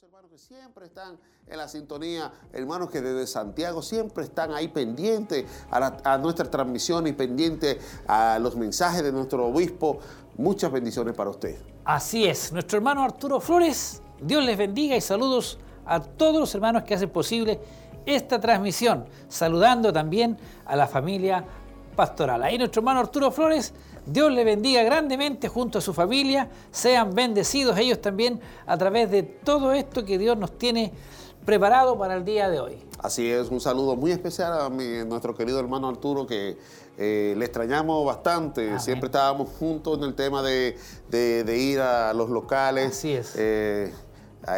hermanos que siempre están en la sintonía, hermanos que desde Santiago siempre están ahí pendientes a, nuestra transmisión y pendientes a los mensajes de nuestro obispo. Muchas bendiciones para usted. Así es, nuestro hermano Arturo Flores, Dios les bendiga y saludos a todos los hermanos que hacen posible esta transmisión, saludando también a la familia pastoral. Ahí nuestro hermano Arturo Flores Dios le bendiga grandemente junto a su familia, sean bendecidos ellos también a través de todo esto que Dios nos tiene preparado para el día de hoy. Así es, un saludo muy especial a nuestro querido hermano Arturo que eh, le extrañamos bastante, siempre estábamos juntos en el tema de, ir a los locales. Así es. Eh,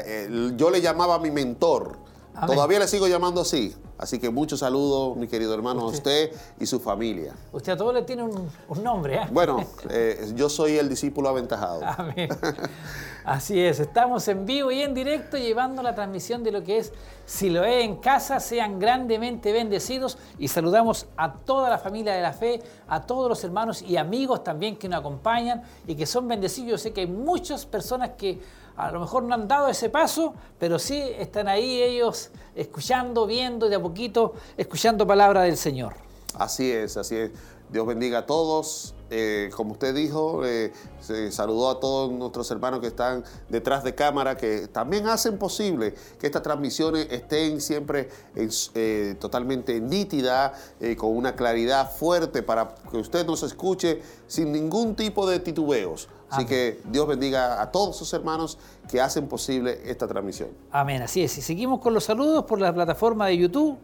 eh, yo le llamaba a mi mentor, todavía le sigo llamando así. Así que muchos saludos, mi querido hermano, a usted y su familia. Usted a todos le tiene un, nombre, ¿eh? Bueno, eh, yo soy el discípulo aventajado. Amén. Así es, estamos en vivo y en directo llevando la transmisión de lo que es Si lo es en casa, sean grandemente bendecidos y saludamos a toda la familia de la fe, a todos los hermanos y amigos también que nos acompañan y que son bendecidos. Yo sé que hay muchas personas que a lo mejor no han dado ese paso, pero sí están ahí ellos escuchando, viendo de a poquito, escuchando palabra del Señor. Así es, así es. Dios bendiga a todos. Eh, como usted dijo, eh, se saludó a todos nuestros hermanos que están detrás de cámara, que también hacen posible que estas transmisiones estén siempre eh, totalmente nítidas, con una claridad fuerte para que usted nos escuche sin ningún tipo de titubeos. Así que Dios bendiga a todos sus hermanos que hacen posible esta transmisión. Amén, así es. Y seguimos con los saludos por la plataforma de YouTube.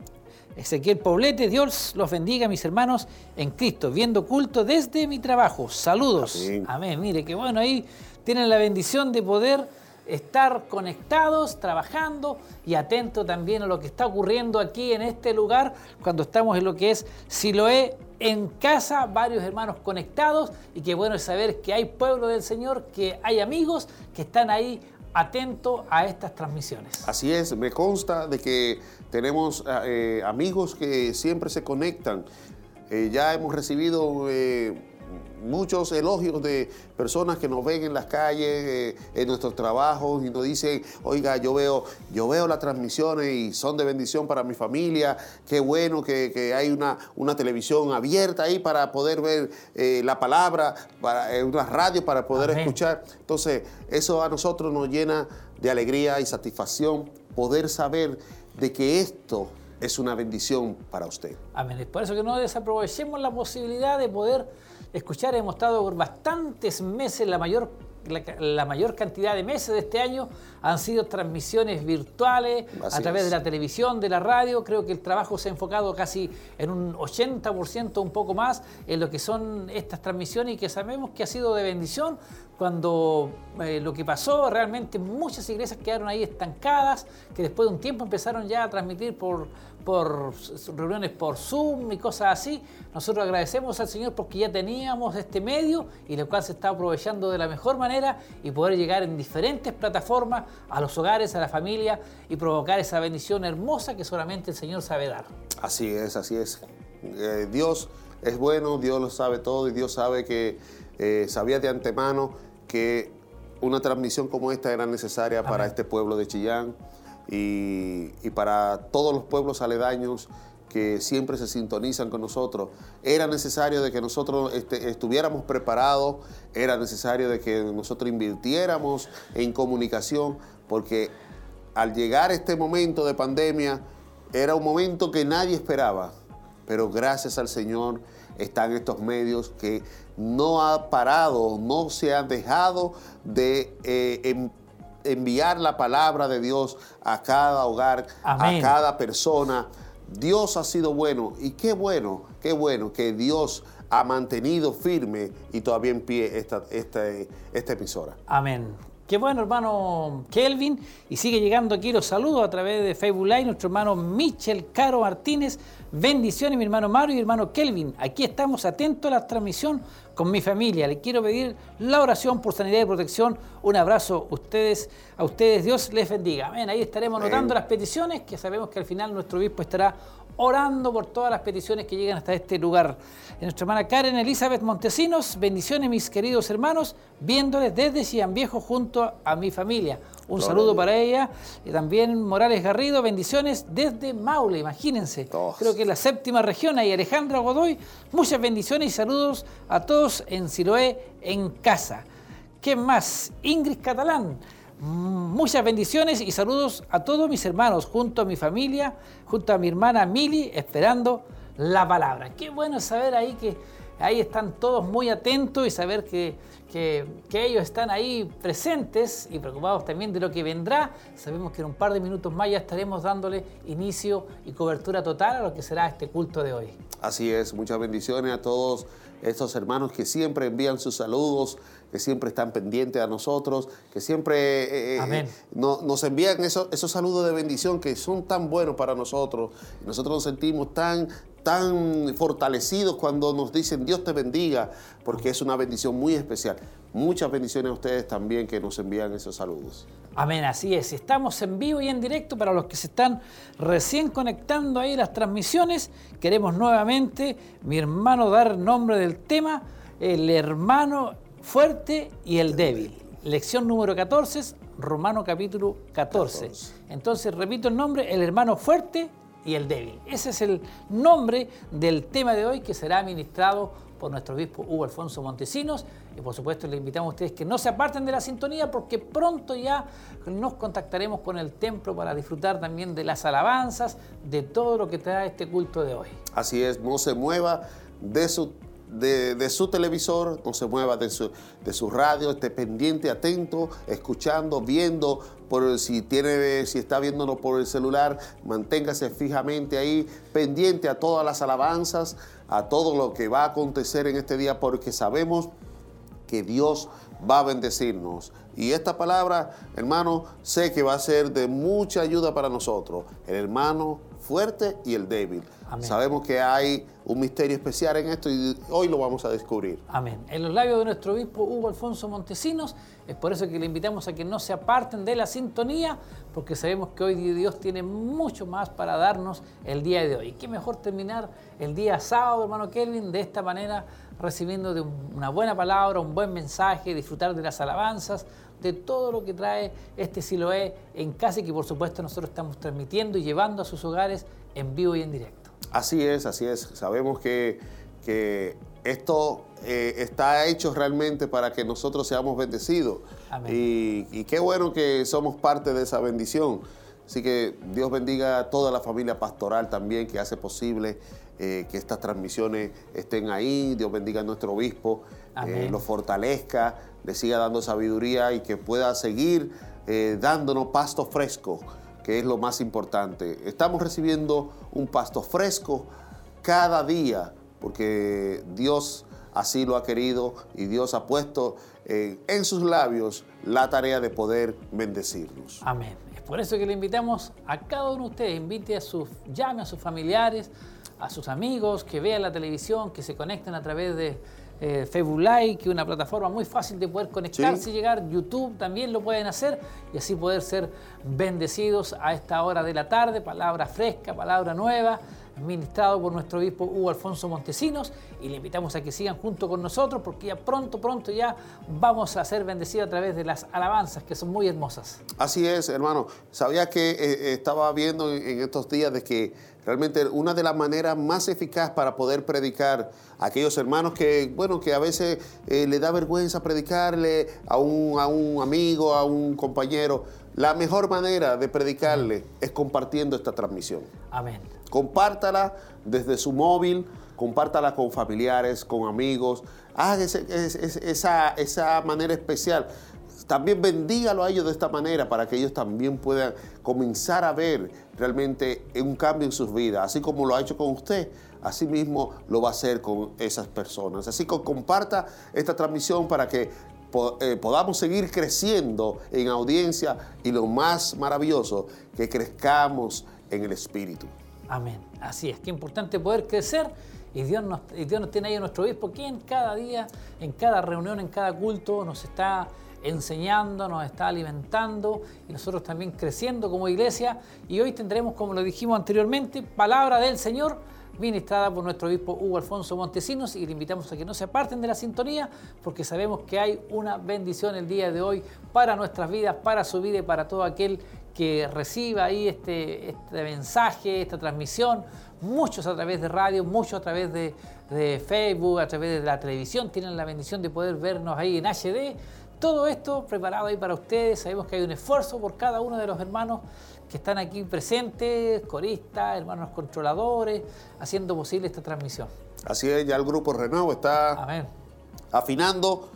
Ezequiel Poblete, Dios los bendiga, mis hermanos en Cristo, viendo culto desde mi trabajo. Saludos. Amén. Mire, qué bueno, ahí tienen la bendición de poder estar conectados, trabajando y atentos también a lo que está ocurriendo aquí en este lugar cuando estamos en lo que es Siloé en casa, varios hermanos conectados y qué bueno saber que hay pueblo del Señor, que hay amigos que están ahí atentos a estas transmisiones. Así es, me consta de que tenemos eh, amigos que siempre se conectan. Eh, ya hemos recibido eh, muchos elogios de personas que nos ven en las calles, eh, en nuestros trabajos y nos dicen, oiga, yo veo, yo veo las transmisiones y son de bendición para mi familia, qué bueno que, hay una, una, televisión abierta ahí para poder ver eh, la palabra, para, eh, una radio para poder escuchar. Entonces, eso a nosotros nos llena de alegría y satisfacción poder saber de que esto es una bendición para usted. Amén. Es por eso que no desaprovechemos la posibilidad de poder escuchar. Hemos estado por bastantes meses, la mayor, la, mayor cantidad de meses de este año han sido transmisiones virtuales a través de la televisión, de la radio. Creo que el trabajo se ha enfocado casi en un 80%, un poco más, en lo que son estas transmisiones y que sabemos que ha sido de bendición cuando eh, lo que pasó, realmente muchas iglesias quedaron ahí estancadas, que después de un tiempo empezaron ya a transmitir por, por reuniones por Zoom y cosas así. Nosotros agradecemos al Señor porque ya teníamos este medio y lo cual se está aprovechando de la mejor manera y poder llegar en diferentes plataformas a los hogares, a la familia y provocar esa bendición hermosa que solamente el Señor sabe dar. Así es, así es. Eh, Dios es bueno, Dios lo sabe todo y Dios sabe que eh, sabía de antemano que una transmisión como esta era necesaria para este pueblo de Chillán y, para todos los pueblos aledaños que siempre se sintonizan con nosotros. Era necesario de que nosotros este, estuviéramos preparados, era necesario de que nosotros invirtiéramos en comunicación, porque al llegar este momento de pandemia, era un momento que nadie esperaba, pero gracias al Señor están estos medios que no ha parado, no se han dejado de eh, enviar la palabra de Dios a cada hogar, a cada persona. Dios ha sido bueno y qué bueno, qué bueno que Dios ha mantenido firme y todavía en pie esta, esta emisora. Amén. Qué bueno, hermano Kelvin. Y sigue llegando aquí los saludos a través de Facebook Live, nuestro hermano Michel Caro Martínez. Bendiciones, mi hermano Mario y mi hermano Kelvin. Aquí estamos atentos a la transmisión con mi familia. Le quiero pedir la oración por sanidad y protección. Un abrazo a ustedes, a ustedes. Dios les bendiga. Amén. Ahí estaremos notando las peticiones que sabemos que al final nuestro obispo estará orando por todas las peticiones que llegan hasta este lugar. Nuestra hermana Karen Elizabeth Montesinos, bendiciones mis queridos hermanos, viéndoles desde Cian Viejo junto a mi familia. Un saludo para ella. Y también Morales Garrido, bendiciones desde Maule, imagínense. Creo que es la séptima región. Y Alejandra Godoy, muchas bendiciones y saludos a todos en Siloé, en casa. ¿Qué más? Ingrid Catalán. Muchas bendiciones y saludos a todos mis hermanos, junto a mi familia, junto a mi hermana Mili, esperando la palabra. Qué bueno saber ahí que ahí están todos muy atentos y saber que, que, ellos están ahí presentes y preocupados también de lo que vendrá. Sabemos que en un par de minutos más ya estaremos dándole inicio y cobertura total a lo que será este culto de hoy. Así es, muchas bendiciones a todos estos hermanos que siempre envían sus saludos, que siempre están pendientes a nosotros, que siempre eh, eh, nos envían esos, esos saludos de bendición que son tan buenos para nosotros. Nosotros nos sentimos tan, tan fortalecidos cuando nos dicen Dios te bendiga, porque es una bendición muy especial. Muchas bendiciones a ustedes también que nos envían esos saludos. Amén, así es. Estamos en vivo y en directo para los que se están recién conectando ahí las transmisiones. Queremos nuevamente, mi hermano, dar nombre del tema, el hermano fuerte y el débil. Lección número 14, Romano capítulo 14. Entonces, repito el nombre, el hermano fuerte y el débil. Ese es el nombre del tema de hoy que será administrado por nuestro obispo Hugo Alfonso Montesinos. Y por supuesto le invitamos a ustedes que no se aparten de la sintonía porque pronto ya nos contactaremos con el templo para disfrutar también de las alabanzas, de todo lo que trae este culto de hoy. Así es, no se mueva de su de, su televisor, no se mueva de su, de su radio, esté pendiente, atento, escuchando, viendo, por si tiene, si está viéndolo por el celular, manténgase fijamente ahí, pendiente a todas las alabanzas, a todo lo que va a acontecer en este día, porque sabemos que Dios va a bendecirnos. Y esta palabra, hermano, sé que va a ser de mucha ayuda para nosotros. El hermano fuerte y el débil. Sabemos que hay un misterio especial en esto y hoy lo vamos a descubrir. Amén. En los labios de nuestro obispo Hugo Alfonso Montesinos, es por eso que le invitamos a que no se aparten de la sintonía, porque sabemos que hoy Dios tiene mucho más para darnos el día de hoy. Qué mejor terminar el día sábado, hermano Kelvin, de esta manera, recibiendo de una buena palabra, un buen mensaje, disfrutar de las alabanzas, de todo lo que trae este Siloé en casa y que por supuesto nosotros estamos transmitiendo y llevando a sus hogares en vivo y en directo. Así es, así es. Sabemos que, esto eh, está hecho realmente para que nosotros seamos bendecidos. Y, qué bueno que somos parte de esa bendición. Así que Dios bendiga a toda la familia pastoral también que hace posible eh, que estas transmisiones estén ahí. Dios bendiga a nuestro obispo, eh, lo fortalezca, le siga dando sabiduría y que pueda seguir dándonos pasto fresco que es lo más importante. Estamos recibiendo un pasto fresco cada día, porque Dios así lo ha querido y Dios ha puesto eh, en sus labios la tarea de poder bendecirnos. Amén. Es por eso que le invitamos a cada uno de ustedes, invite a sus, llame a sus familiares, a sus amigos, que vean la televisión, que se conecten a través de eh, Facebook Live, que es una plataforma muy fácil de poder conectarse y llegar. YouTube también lo pueden hacer y así poder ser bendecidos a esta hora de la tarde. Palabra fresca, palabra nueva, administrado por nuestro obispo Hugo Alfonso Montesinos. Y le invitamos a que sigan junto con nosotros porque ya pronto, pronto ya vamos a ser bendecidos a través de las alabanzas que son muy hermosas. Así es, hermano. Sabía que eh, estaba viendo en estos días de que realmente una de las maneras más eficaces para poder predicar a aquellos hermanos que, bueno, que a veces eh, le da vergüenza predicarle a un, a un amigo, a un compañero, la mejor manera de predicarle es compartiendo esta transmisión. Amén. Compártala desde su móvil, compártala con familiares, con amigos, haga esa, esa manera especial también bendígalo a ellos de esta manera para que ellos también puedan comenzar a ver realmente un cambio en sus vidas, así como lo ha hecho con usted, así mismo lo va a hacer con esas personas. Así que comparta esta transmisión para que eh, podamos seguir creciendo en audiencia y lo más maravilloso, que crezcamos en el Espíritu. Amén. Así es, que importante poder crecer y Dios, nos, Dios nos tiene ahí a nuestro obispo, que en cada día, en cada reunión, en cada culto, nos está enseñando, nos está alimentando y nosotros también creciendo como iglesia. Y hoy tendremos, como lo dijimos anteriormente, palabra del Señor ministrada por nuestro obispo Hugo Alfonso Montesinos y le invitamos a que no se aparten de la sintonía porque sabemos que hay una bendición el día de hoy para nuestras vidas, para su vida y para todo aquel que reciba ahí este, este mensaje, esta transmisión, muchos a través de radio, muchos a través de, de Facebook, a través de la televisión, tienen la bendición de poder vernos ahí en HD. Todo esto preparado ahí para ustedes. Sabemos que hay un esfuerzo por cada uno de los hermanos que están aquí presentes, coristas, hermanos controladores, haciendo posible esta transmisión. Así es, ya el grupo Renuevo está afinando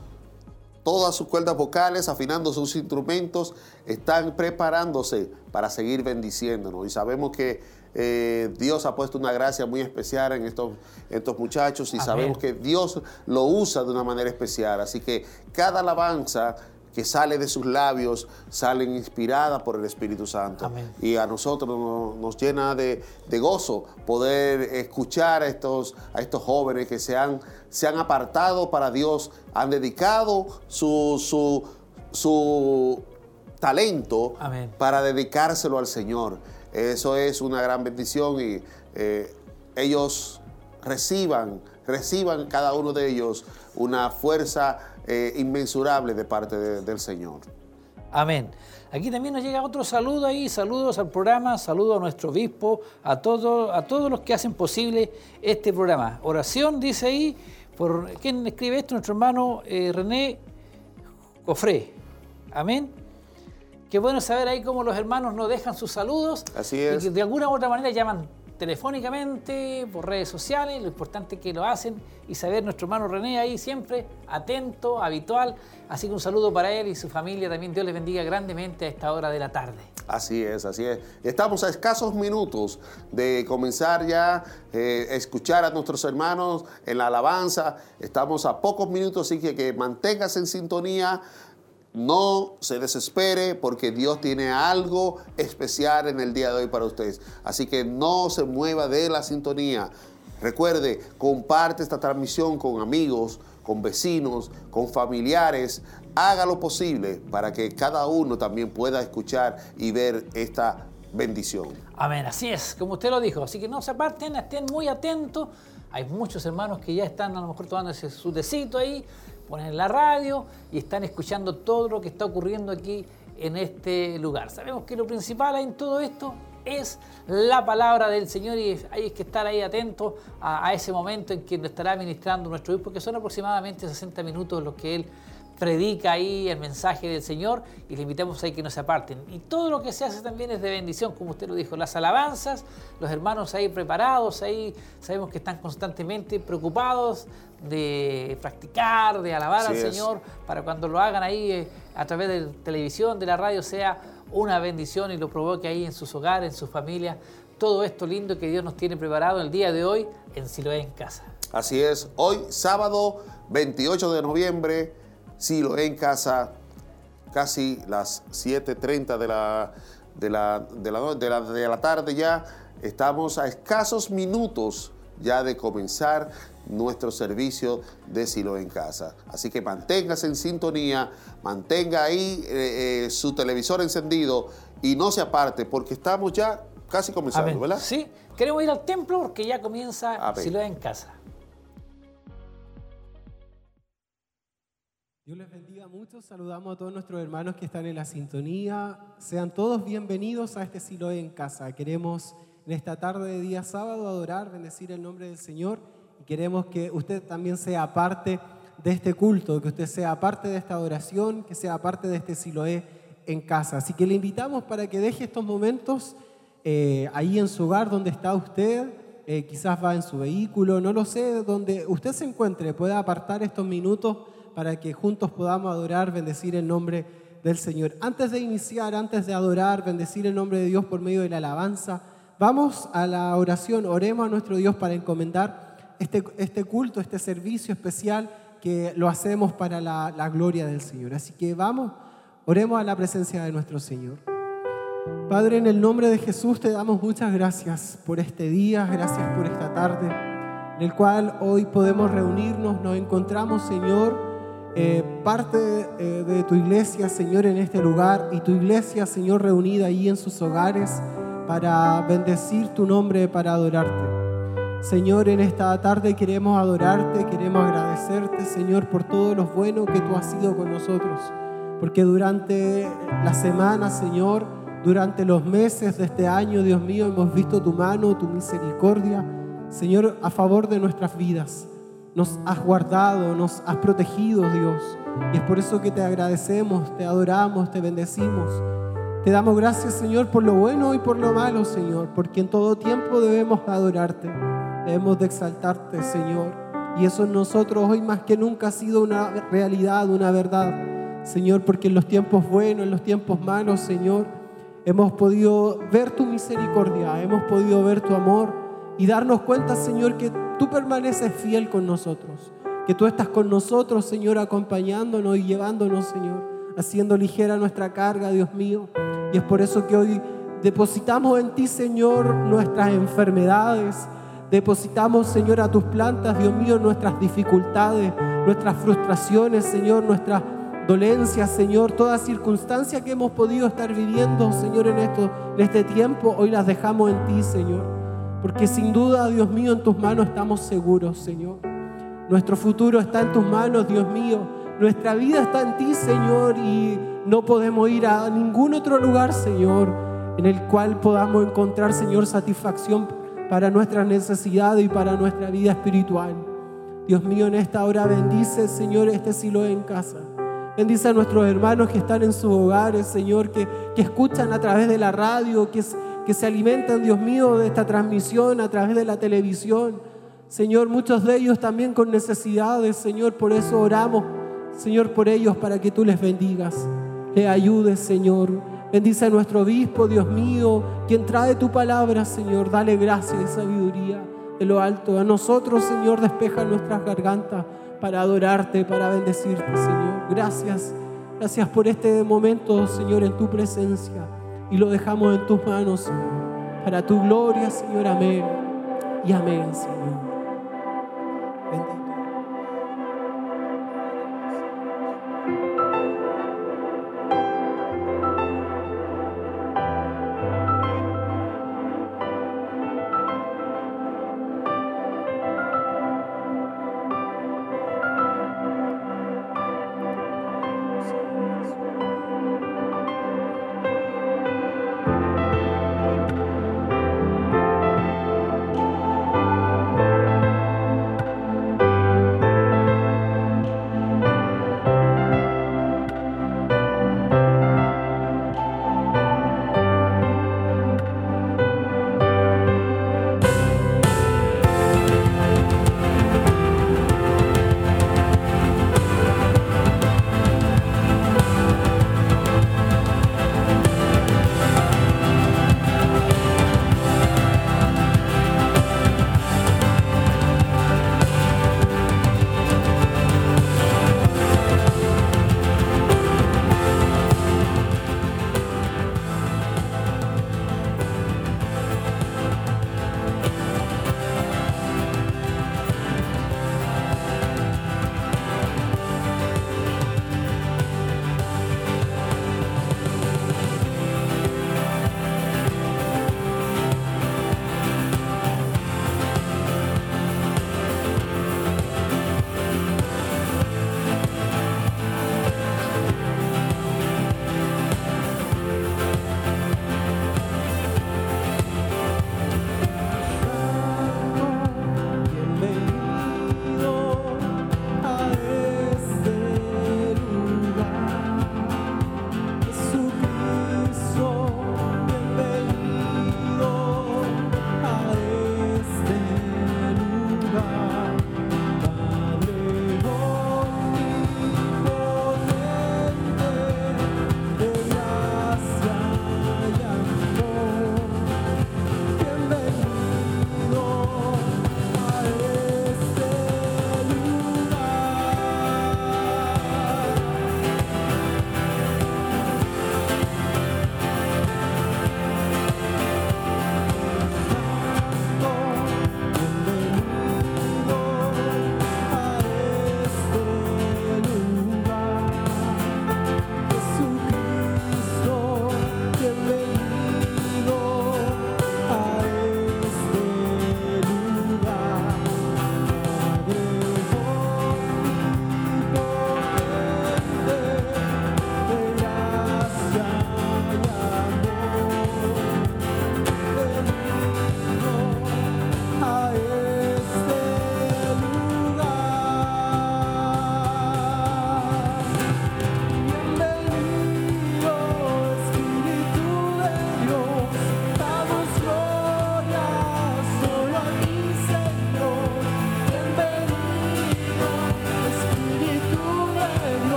todas sus cuerdas vocales, afinando sus instrumentos, están preparándose para seguir bendiciéndonos. Y sabemos que eh, Dios ha puesto una gracia muy especial en estos, estos muchachos y sabemos que Dios lo usa de una manera especial. Así que cada alabanza que sale de sus labios salen inspiradas por el Espíritu Santo. Y a nosotros nos, llena de, gozo poder escuchar a estos, a estos jóvenes que se han, se han apartado para Dios, han dedicado su, su, su talento para dedicárselo al Señor. Eso es una gran bendición y eh, ellos reciban, reciban cada uno de ellos una fuerza eh, inmensurable de parte del Señor. Amén. Aquí también nos llega otro saludo ahí, saludos al programa, saludos a nuestro obispo, a, todos a todos los que hacen posible este programa. Oración, dice ahí, por quien escribe esto, nuestro hermano eh, René Cofré. Amén. Qué bueno saber ahí cómo los hermanos nos dejan sus saludos. Así es. Y que de alguna u otra manera llaman telefónicamente, por redes sociales, lo importante es que lo hacen y saber nuestro hermano René ahí siempre atento, habitual. Así que un saludo para él y su familia también. Dios les bendiga grandemente a esta hora de la tarde. Así es, así es. Estamos a escasos minutos de comenzar ya a eh, escuchar a nuestros hermanos en la alabanza. Estamos a pocos minutos, así que, que manténgase en sintonía. No se desespere porque Dios tiene algo especial en el día de hoy para ustedes. Así que no se mueva de la sintonía. Recuerde, comparte esta transmisión con amigos, con vecinos, con familiares. Haga lo posible para que cada uno también pueda escuchar y ver esta bendición. Amén, así es, como usted lo dijo. Así que no se aparten, estén muy atentos. Hay muchos hermanos que ya están a lo mejor tomándose su tecito ahí ponen la radio y están escuchando todo lo que está ocurriendo aquí en este lugar. Sabemos que lo principal en todo esto es la palabra del Señor y hay que estar ahí atentos a, ese momento en que nos estará ministrando nuestro Dios, porque son aproximadamente 60 minutos los que Él predica ahí el mensaje del Señor y le invitamos ahí que no se aparten. Y todo lo que se hace también es de bendición, como usted lo dijo, las alabanzas, los hermanos ahí preparados, ahí sabemos que están constantemente preocupados de practicar, de alabar al Señor, para cuando lo hagan ahí eh, a través de televisión, de la radio, sea una bendición y lo provoque ahí en sus hogares, en sus familias, todo esto lindo que Dios nos tiene preparado el día de hoy en Siloé en casa. Así es, hoy sábado 28 de noviembre, Siloé en casa, casi las 7.30 de la, de, la, de, la, de, la, de la tarde ya, estamos a escasos minutos ya de comenzar nuestro servicio de Silo en casa. Así que manténgase en sintonía, mantenga ahí eh, eh, su televisor encendido y no se aparte porque estamos ya casi comenzando, ¿verdad? Sí, queremos ir al templo porque ya comienza Silo en casa. Dios les bendiga mucho. Saludamos a todos nuestros hermanos que están en la sintonía. Sean todos bienvenidos a este Silo en casa. Queremos en esta tarde de día sábado adorar, bendecir el nombre del Señor y queremos que usted también sea parte de este culto, que usted sea parte de esta adoración, que sea parte de este Siloé en casa. Así que le invitamos para que deje estos momentos eh, ahí en su hogar donde está usted, eh, quizás va en su vehículo, no lo sé, donde usted se encuentre, pueda apartar estos minutos para que juntos podamos adorar, bendecir el nombre del Señor. Antes de iniciar, antes de adorar, bendecir el nombre de Dios por medio de la alabanza, vamos a la oración, oremos a nuestro Dios para encomendar este, este, culto, este servicio especial que lo hacemos para la, la gloria del Señor. Así que vamos, oremos a la presencia de nuestro Señor. Padre, en el nombre de Jesús te damos muchas gracias por este día, gracias por esta tarde, en el cual hoy podemos reunirnos, nos encontramos, Señor, eh, parte eh, de tu iglesia, Señor, en este lugar y tu iglesia, Señor, reunida ahí en sus hogares para bendecir tu nombre, para adorarte. Señor, en esta tarde queremos adorarte, queremos agradecerte, Señor, por todo lo bueno que tú has sido con nosotros. Porque durante la semana, Señor, durante los meses de este año, Dios mío, hemos visto tu mano, tu misericordia, Señor, a favor de nuestras vidas. Nos has guardado, nos has protegido, Dios. Y es por eso que te agradecemos, te adoramos, te bendecimos. Te damos gracias, Señor, por lo bueno y por lo malo, Señor, porque en todo tiempo debemos adorarte, debemos de exaltarte, Señor. Y eso en nosotros hoy más que nunca ha sido una realidad, una verdad, Señor, porque en los tiempos buenos, en los tiempos malos, Señor, hemos podido ver tu misericordia, hemos podido ver tu amor y darnos cuenta, Señor, que tú permaneces fiel con nosotros, que tú estás con nosotros, Señor, acompañándonos y llevándonos, Señor, haciendo ligera nuestra carga, Dios mío. Y es por eso que hoy depositamos en ti, Señor, nuestras enfermedades, depositamos, Señor, a tus plantas, Dios mío, nuestras dificultades, nuestras frustraciones, Señor, nuestras dolencia, Señor, toda circunstancia que hemos podido estar viviendo, Señor, en, esto, en este tiempo, hoy las dejamos en ti, Señor. Porque sin duda, Dios mío, en tus manos estamos seguros, Señor. Nuestro futuro está en tus manos, Dios mío. Nuestra vida está en ti, Señor, y no podemos ir a ningún otro lugar, Señor, en el cual podamos encontrar, Señor, satisfacción para nuestras necesidades y para nuestra vida espiritual. Dios mío, en esta hora bendice, Señor, este silo en casa. Bendice a nuestros hermanos que están en sus hogares, Señor, que, que escuchan a través de la radio, que, que se alimentan, Dios mío, de esta transmisión a través de la televisión. Señor, muchos de ellos también con necesidades, Señor, por eso oramos, Señor, por ellos, para que tú les bendigas, le ayudes, Señor. Bendice a nuestro obispo, Dios mío, quien trae tu palabra, Señor. Dale gracia y sabiduría de lo alto. A nosotros, Señor, despeja nuestras gargantas para adorarte, para bendecirte, Señor. Gracias, gracias por este momento, Señor, en tu presencia. Y lo dejamos en tus manos. Para tu gloria, Señor. Amén. Y amén, Señor.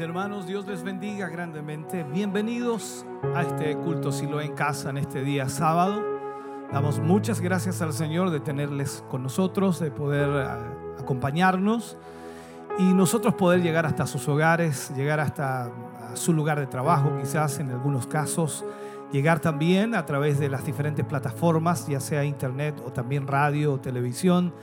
Hermanos, Dios les bendiga grandemente. Bienvenidos a este culto Silo en casa en este día sábado. Damos muchas gracias al Señor de tenerles con nosotros, de poder ah, acompañarnos y nosotros poder llegar hasta sus hogares, llegar hasta ah, su lugar de trabajo, quizás en algunos casos, llegar también a través de las diferentes plataformas, ya sea internet o también radio o televisión.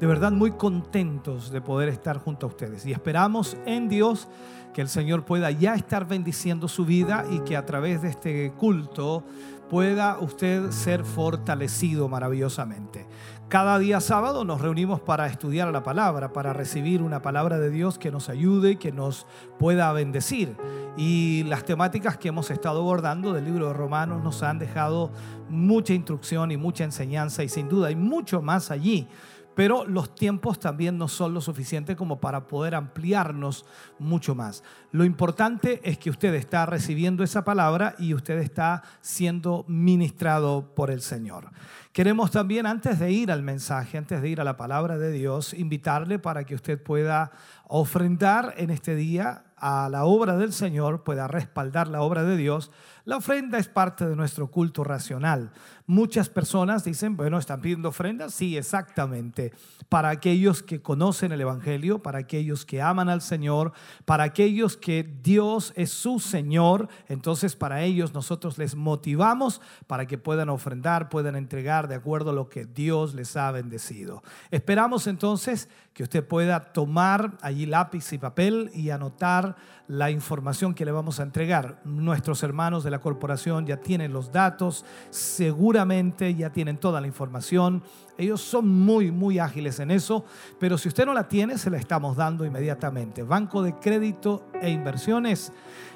De verdad muy contentos de poder estar junto a ustedes y esperamos en Dios que el Señor pueda ya estar bendiciendo su vida y que a través de este culto pueda usted ser fortalecido maravillosamente. Cada día sábado nos reunimos para estudiar la palabra, para recibir una palabra de Dios que nos ayude, que nos pueda bendecir. Y las temáticas que hemos estado abordando del libro de Romanos nos han dejado mucha instrucción y mucha enseñanza y sin duda hay mucho más allí pero los tiempos también no son lo suficiente como para poder ampliarnos mucho más. Lo importante es que usted está recibiendo esa palabra y usted está siendo ministrado por el Señor. Queremos también, antes de ir al mensaje, antes de ir a la palabra de Dios, invitarle para que usted pueda ofrendar en este día a la obra del Señor, pueda respaldar la obra de Dios. La ofrenda es parte de nuestro culto racional. Muchas personas dicen, bueno, ¿están pidiendo ofrendas? Sí, exactamente. Para aquellos que conocen el Evangelio, para aquellos que aman al Señor, para aquellos que Dios es su Señor, entonces para ellos nosotros les motivamos para que puedan ofrendar, puedan entregar de acuerdo a lo que Dios les ha bendecido. Esperamos entonces que usted pueda tomar allí lápiz y papel y anotar la información que le vamos a entregar. Nuestros hermanos de la corporación ya tienen los datos, seguramente ya tienen toda la información. Ellos son muy, muy ágiles en eso, pero si usted no la tiene, se la estamos dando inmediatamente. Banco de Crédito e Inversiones,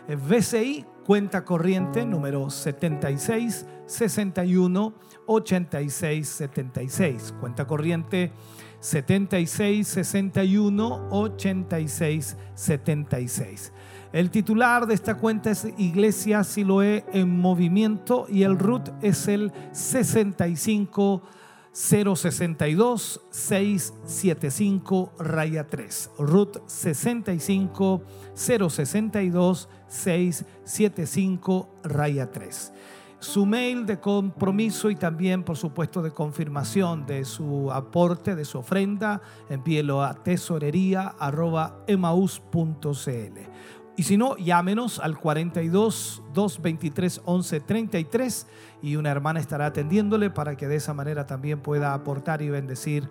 eh, BCI, cuenta corriente número 76 61 86 76. Cuenta corriente 76 61 86 76. El titular de esta cuenta es Iglesia Siloé en Movimiento y el RUT es el 65 062 675 raya 3. RUT 65 062 675 raya 3 su mail de compromiso y también, por supuesto, de confirmación de su aporte, de su ofrenda, envíelo a tesorería.emaus.cl. Y si no, llámenos al 42 223 11 33 y una hermana estará atendiéndole para que de esa manera también pueda aportar y bendecir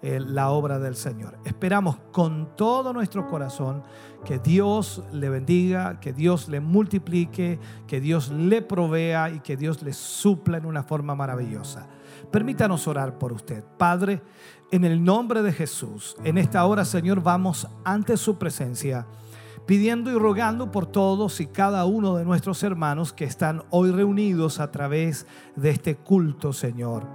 eh, la obra del Señor. Esperamos con todo nuestro corazón que Dios le bendiga, que Dios le multiplique, que Dios le provea y que Dios le supla en una forma maravillosa. Permítanos orar por usted. Padre, en el nombre de Jesús, en esta hora, Señor, vamos ante su presencia pidiendo y rogando por todos y cada uno de nuestros hermanos que están hoy reunidos a través de este culto, Señor.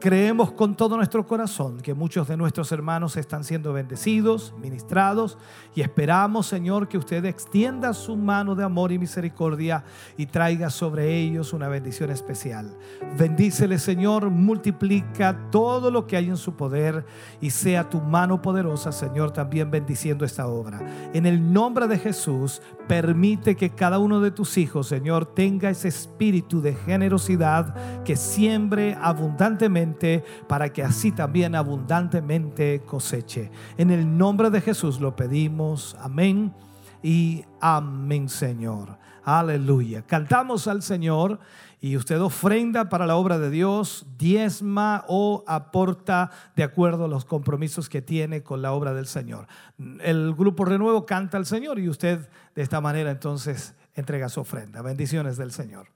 Creemos con todo nuestro corazón que muchos de nuestros hermanos están siendo bendecidos, ministrados y esperamos, Señor, que usted extienda su mano de amor y misericordia y traiga sobre ellos una bendición especial. Bendícele, Señor, multiplica todo lo que hay en su poder y sea tu mano poderosa, Señor, también bendiciendo esta obra. En el nombre de Jesús, permite que cada uno de tus hijos, Señor, tenga ese espíritu de generosidad que siembre abundantemente para que así también abundantemente coseche. En el nombre de Jesús lo pedimos. Amén y amén, Señor. Aleluya. Cantamos al Señor y usted ofrenda para la obra de Dios, diezma o aporta de acuerdo a los compromisos que tiene con la obra del Señor. El grupo Renuevo canta al Señor y usted de esta manera entonces entrega su ofrenda. Bendiciones del Señor.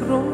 los.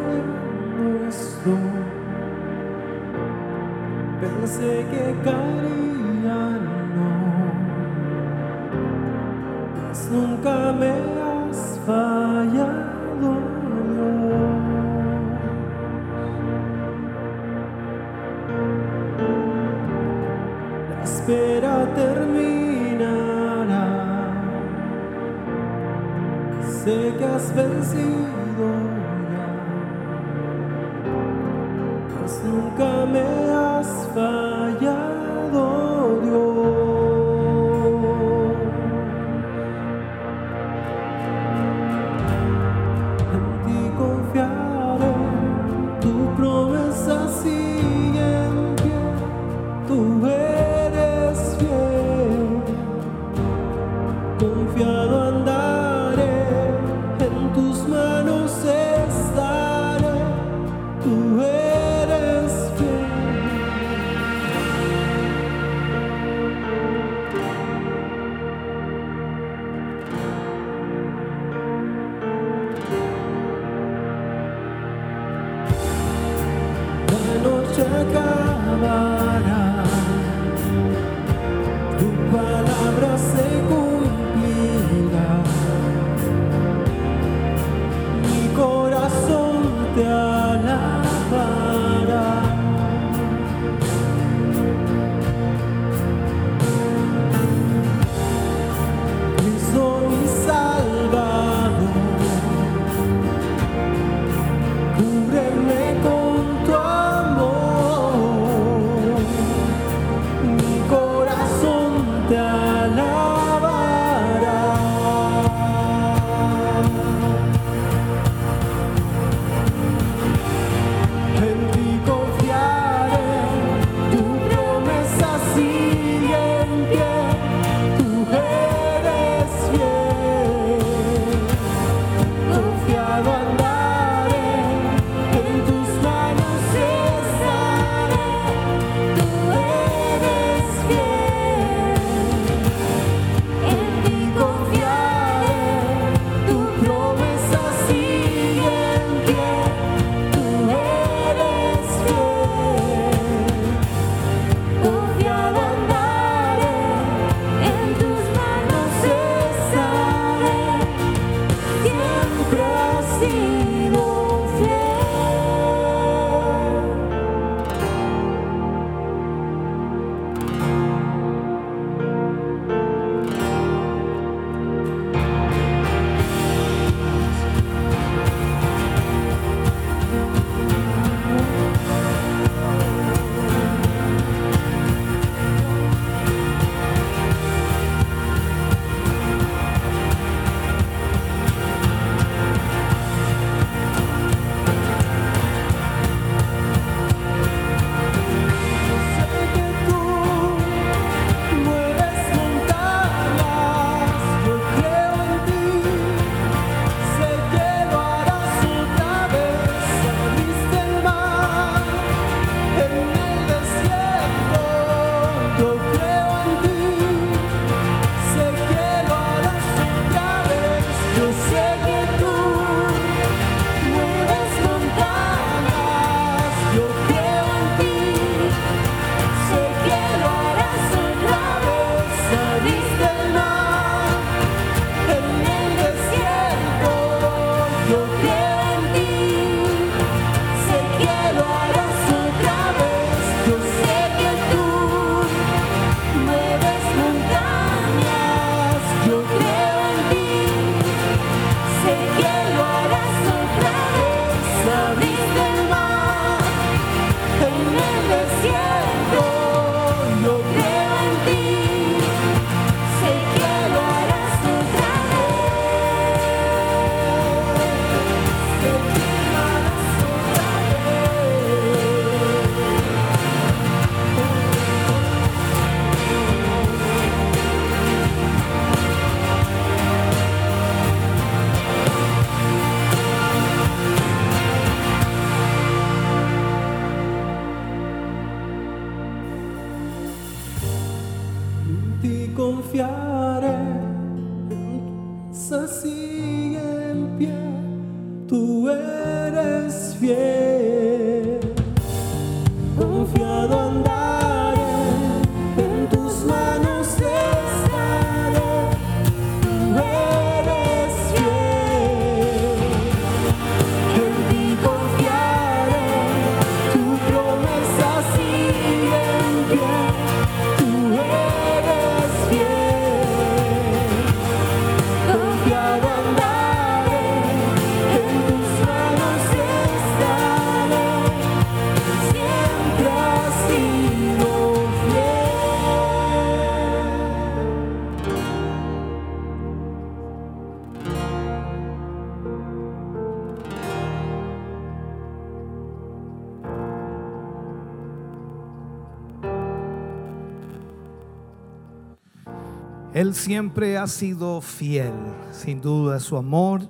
Él siempre ha sido fiel. Sin duda, su amor,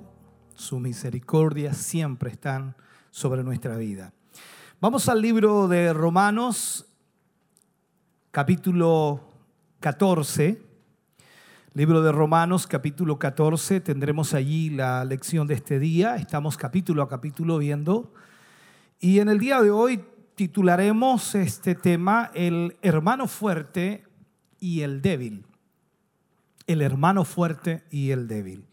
su misericordia siempre están sobre nuestra vida. Vamos al libro de Romanos, capítulo 14. Libro de Romanos, capítulo 14. Tendremos allí la lección de este día. Estamos capítulo a capítulo viendo. Y en el día de hoy titularemos este tema El hermano fuerte y el débil. El hermano fuerte y el débil.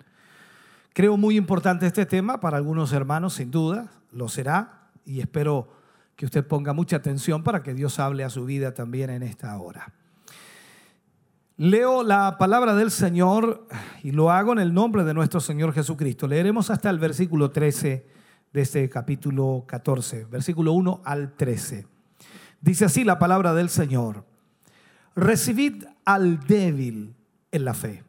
Creo muy importante este tema para algunos hermanos, sin duda, lo será, y espero que usted ponga mucha atención para que Dios hable a su vida también en esta hora. Leo la palabra del Señor y lo hago en el nombre de nuestro Señor Jesucristo. Leeremos hasta el versículo 13 de este capítulo 14, versículo 1 al 13. Dice así la palabra del Señor. Recibid al débil en la fe,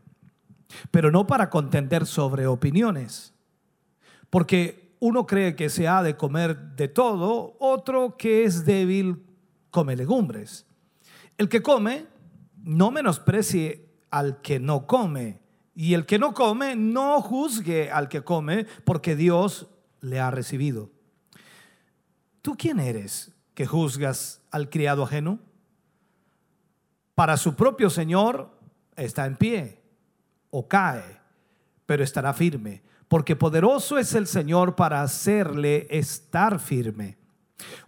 pero no para contender sobre opiniones, porque uno cree que se ha de comer de todo, otro que es débil come legumbres. El que come, no menosprecie al que no come, y el que no come, no juzgue al que come, porque Dios le ha recibido. ¿Tú quién eres que juzgas al criado ajeno? Para su propio Señor está en pie o cae, pero estará firme, porque poderoso es el Señor para hacerle estar firme.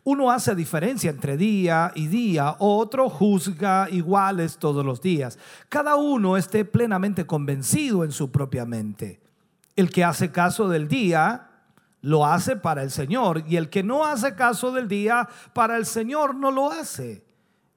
Uno hace diferencia entre día y día, otro juzga iguales todos los días. Cada uno esté plenamente convencido en su propia mente. El que hace caso del día, lo hace para el Señor, y el que no hace caso del día, para el Señor no lo hace.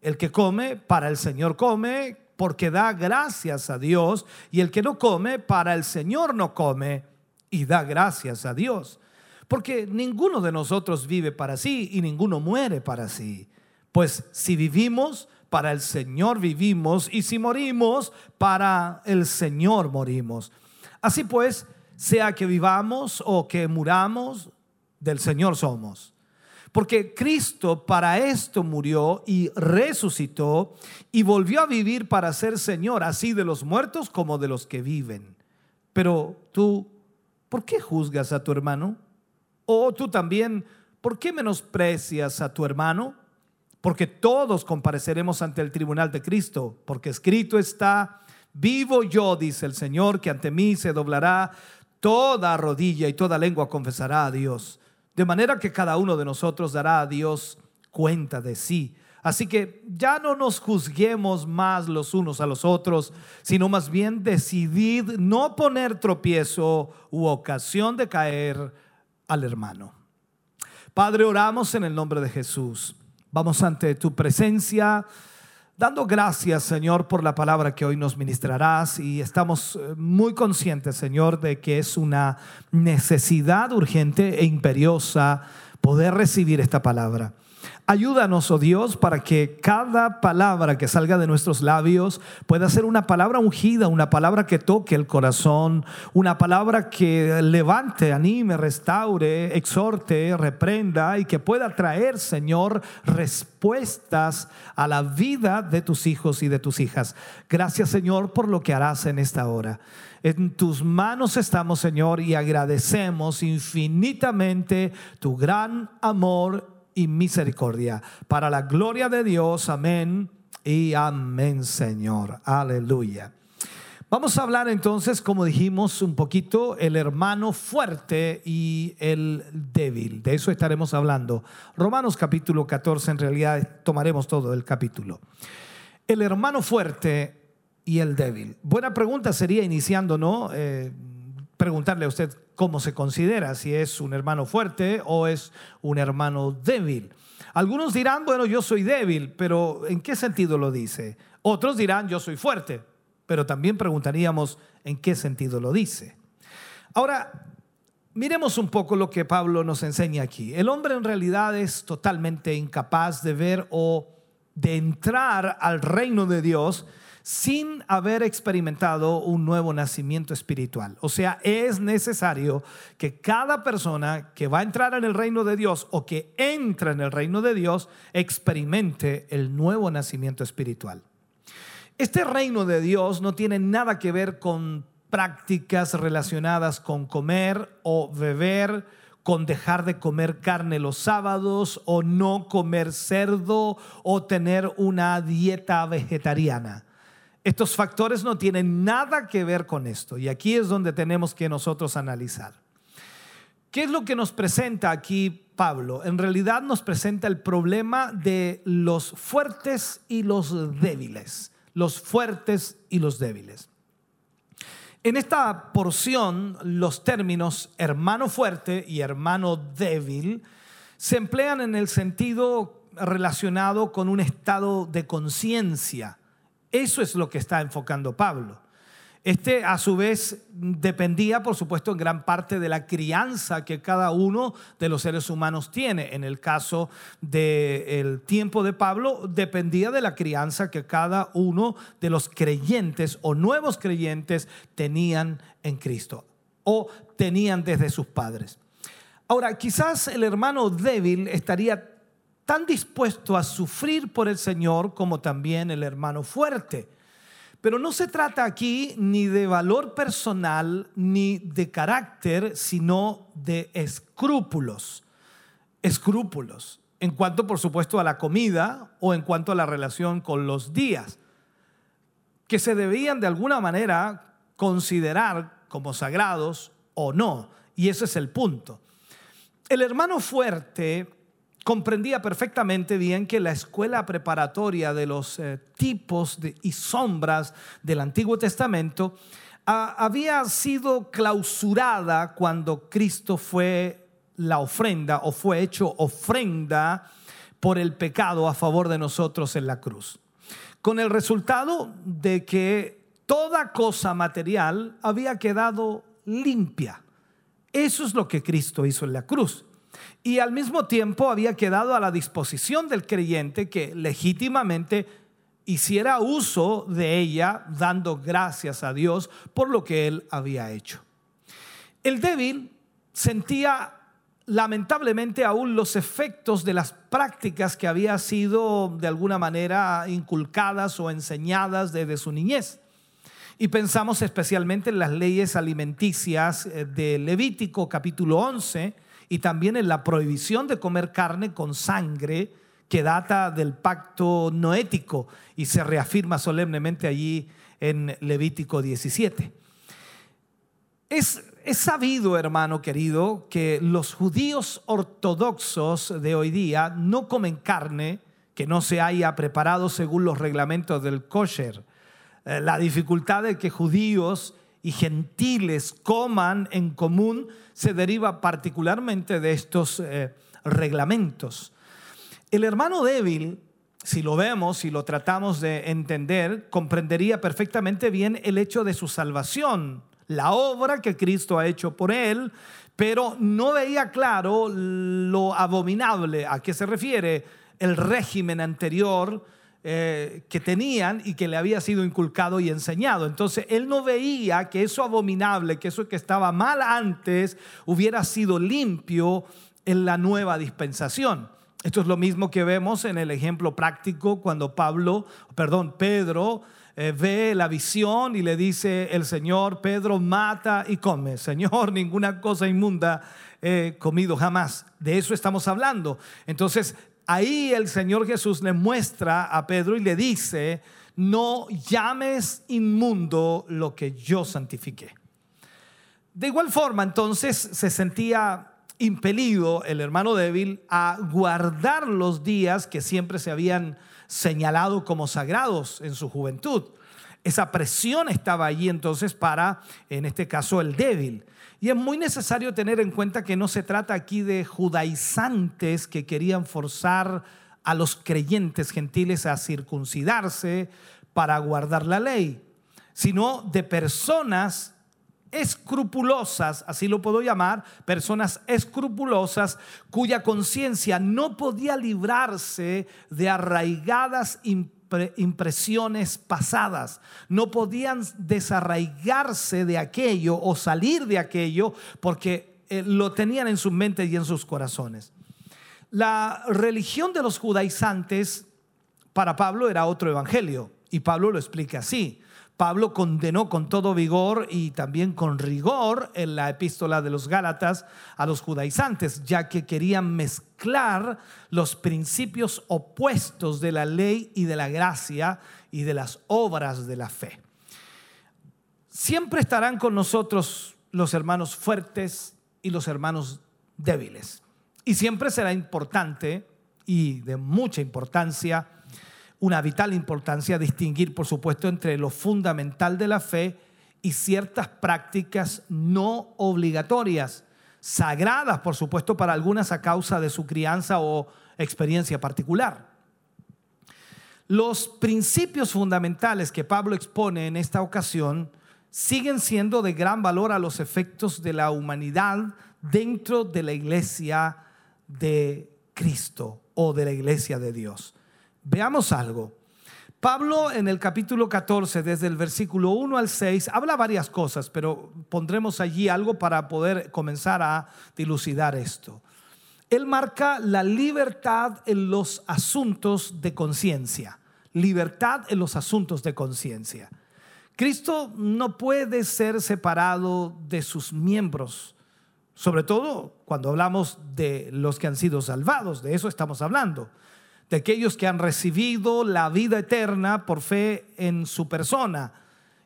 El que come, para el Señor come, porque da gracias a Dios, y el que no come, para el Señor no come, y da gracias a Dios. Porque ninguno de nosotros vive para sí y ninguno muere para sí. Pues si vivimos, para el Señor vivimos, y si morimos, para el Señor morimos. Así pues, sea que vivamos o que muramos, del Señor somos. Porque Cristo para esto murió y resucitó y volvió a vivir para ser Señor, así de los muertos como de los que viven. Pero tú, ¿por qué juzgas a tu hermano? O tú también, ¿por qué menosprecias a tu hermano? Porque todos compareceremos ante el tribunal de Cristo, porque escrito está, vivo yo, dice el Señor, que ante mí se doblará toda rodilla y toda lengua confesará a Dios. De manera que cada uno de nosotros dará a Dios cuenta de sí. Así que ya no nos juzguemos más los unos a los otros, sino más bien decidid no poner tropiezo u ocasión de caer al hermano. Padre, oramos en el nombre de Jesús. Vamos ante tu presencia, dando gracias, Señor, por la palabra que hoy nos ministrarás y estamos eh, muy conscientes, Señor, de que es una necesidad urgente e imperiosa poder recibir esta palabra. Ayúdanos, oh Dios, para que cada palabra que salga de nuestros labios pueda ser una palabra ungida, una palabra que toque el corazón, una palabra que levante, anime, restaure, exhorte, reprenda y que pueda traer, Señor, respuestas a la vida de tus hijos y de tus hijas. Gracias, Señor, por lo que harás en esta hora. En tus manos estamos, Señor, y agradecemos infinitamente tu gran amor y misericordia. Para la gloria de Dios, amén y amén, Señor. Aleluya. Vamos a hablar entonces, como dijimos un poquito, el hermano fuerte y el débil. De eso estaremos hablando. Romanos capítulo 14, en realidad tomaremos todo el capítulo. El hermano fuerte y el débil. Buena pregunta sería iniciando, ¿no? Eh, preguntarle a usted cómo se considera, si es un hermano fuerte o es un hermano débil. Algunos dirán, bueno, yo soy débil, pero ¿en qué sentido lo dice? Otros dirán, yo soy fuerte, pero también preguntaríamos, ¿en qué sentido lo dice? Ahora, miremos un poco lo que Pablo nos enseña aquí. El hombre en realidad es totalmente incapaz de ver o de entrar al reino de Dios sin haber experimentado un nuevo nacimiento espiritual. O sea, es necesario que cada persona que va a entrar en el reino de Dios o que entra en el reino de Dios experimente el nuevo nacimiento espiritual. Este reino de Dios no tiene nada que ver con prácticas relacionadas con comer o beber, con dejar de comer carne los sábados o no comer cerdo o tener una dieta vegetariana. Estos factores no tienen nada que ver con esto y aquí es donde tenemos que nosotros analizar. ¿Qué es lo que nos presenta aquí Pablo? En realidad nos presenta el problema de los fuertes y los débiles. Los fuertes y los débiles. En esta porción, los términos hermano fuerte y hermano débil se emplean en el sentido relacionado con un estado de conciencia. Eso es lo que está enfocando Pablo. Este, a su vez, dependía, por supuesto, en gran parte de la crianza que cada uno de los seres humanos tiene. En el caso del tiempo de Pablo, dependía de la crianza que cada uno de los creyentes o nuevos creyentes tenían en Cristo o tenían desde sus padres. Ahora, quizás el hermano débil estaría tan dispuesto a sufrir por el Señor como también el hermano fuerte. Pero no se trata aquí ni de valor personal ni de carácter, sino de escrúpulos. Escrúpulos. En cuanto, por supuesto, a la comida o en cuanto a la relación con los días, que se debían de alguna manera considerar como sagrados o no. Y ese es el punto. El hermano fuerte comprendía perfectamente bien que la escuela preparatoria de los eh, tipos y sombras del Antiguo Testamento ah, había sido clausurada cuando Cristo fue la ofrenda o fue hecho ofrenda por el pecado a favor de nosotros en la cruz. Con el resultado de que toda cosa material había quedado limpia. Eso es lo que Cristo hizo en la cruz y al mismo tiempo había quedado a la disposición del creyente que legítimamente hiciera uso de ella dando gracias a Dios por lo que él había hecho. El débil sentía lamentablemente aún los efectos de las prácticas que había sido de alguna manera inculcadas o enseñadas desde su niñez. Y pensamos especialmente en las leyes alimenticias eh, de Levítico capítulo 11, y también en la prohibición de comer carne con sangre que data del pacto noético y se reafirma solemnemente allí en Levítico 17. Es, es sabido, hermano querido, que los judíos ortodoxos de hoy día no comen carne que no se haya preparado según los reglamentos del kosher. Eh, la dificultad de que judíos y gentiles coman en común se deriva particularmente de estos eh, reglamentos. El hermano débil, si lo vemos, si lo tratamos de entender, comprendería perfectamente bien el hecho de su salvación, la obra que Cristo ha hecho por él, pero no veía claro lo abominable a qué se refiere el régimen anterior eh, que tenían y que le había sido inculcado y enseñado. Entonces él no veía que eso abominable, que eso que estaba mal antes, hubiera sido limpio en la nueva dispensación. Esto es lo mismo que vemos en el ejemplo práctico cuando Pablo, perdón, Pedro eh, ve la visión y le dice el Señor, Pedro mata y come. Señor, ninguna cosa inmunda he comido jamás. De eso estamos hablando. Entonces, ahí el Señor Jesús le muestra a Pedro y le dice, no llames inmundo lo que yo santifiqué. De igual forma, entonces se sentía impelido el hermano débil a guardar los días que siempre se habían señalado como sagrados en su juventud. Esa presión estaba allí entonces para, en este caso, el débil. Y es muy necesario tener en cuenta que no se trata aquí de judaizantes que querían forzar a los creyentes gentiles a circuncidarse para guardar la ley, sino de personas escrupulosas, así lo puedo llamar, personas escrupulosas cuya conciencia no podía librarse de arraigadas impresiones pasadas. No podían desarraigarse de aquello o salir de aquello porque eh, lo tenían en su mente y en sus corazones. La religión de los judaizantes para Pablo era otro evangelio. Y Pablo lo explica así. Pablo condenó con todo vigor y también con rigor en la epístola de los Gálatas a los judaizantes, ya que querían mezclar los principios opuestos de la ley y de la gracia y de las obras de la fe. Siempre estarán con nosotros los hermanos fuertes y los hermanos débiles. Y siempre será importante y de mucha importancia una vital importancia distinguir, por supuesto, entre lo fundamental de la fe y ciertas prácticas no obligatorias, sagradas, por supuesto, para algunas a causa de su crianza o experiencia particular. Los principios fundamentales que Pablo expone en esta ocasión siguen siendo de gran valor a los efectos de la humanidad dentro de la iglesia de Cristo o de la iglesia de Dios. Veamos algo. Pablo en el capítulo 14, desde el versículo 1 al 6, habla varias cosas, pero pondremos allí algo para poder comenzar a dilucidar esto. Él marca la libertad en los asuntos de conciencia. Libertad en los asuntos de conciencia. Cristo no puede ser separado de sus miembros, sobre todo cuando hablamos de los que han sido salvados, de eso estamos hablando de aquellos que han recibido la vida eterna por fe en su persona.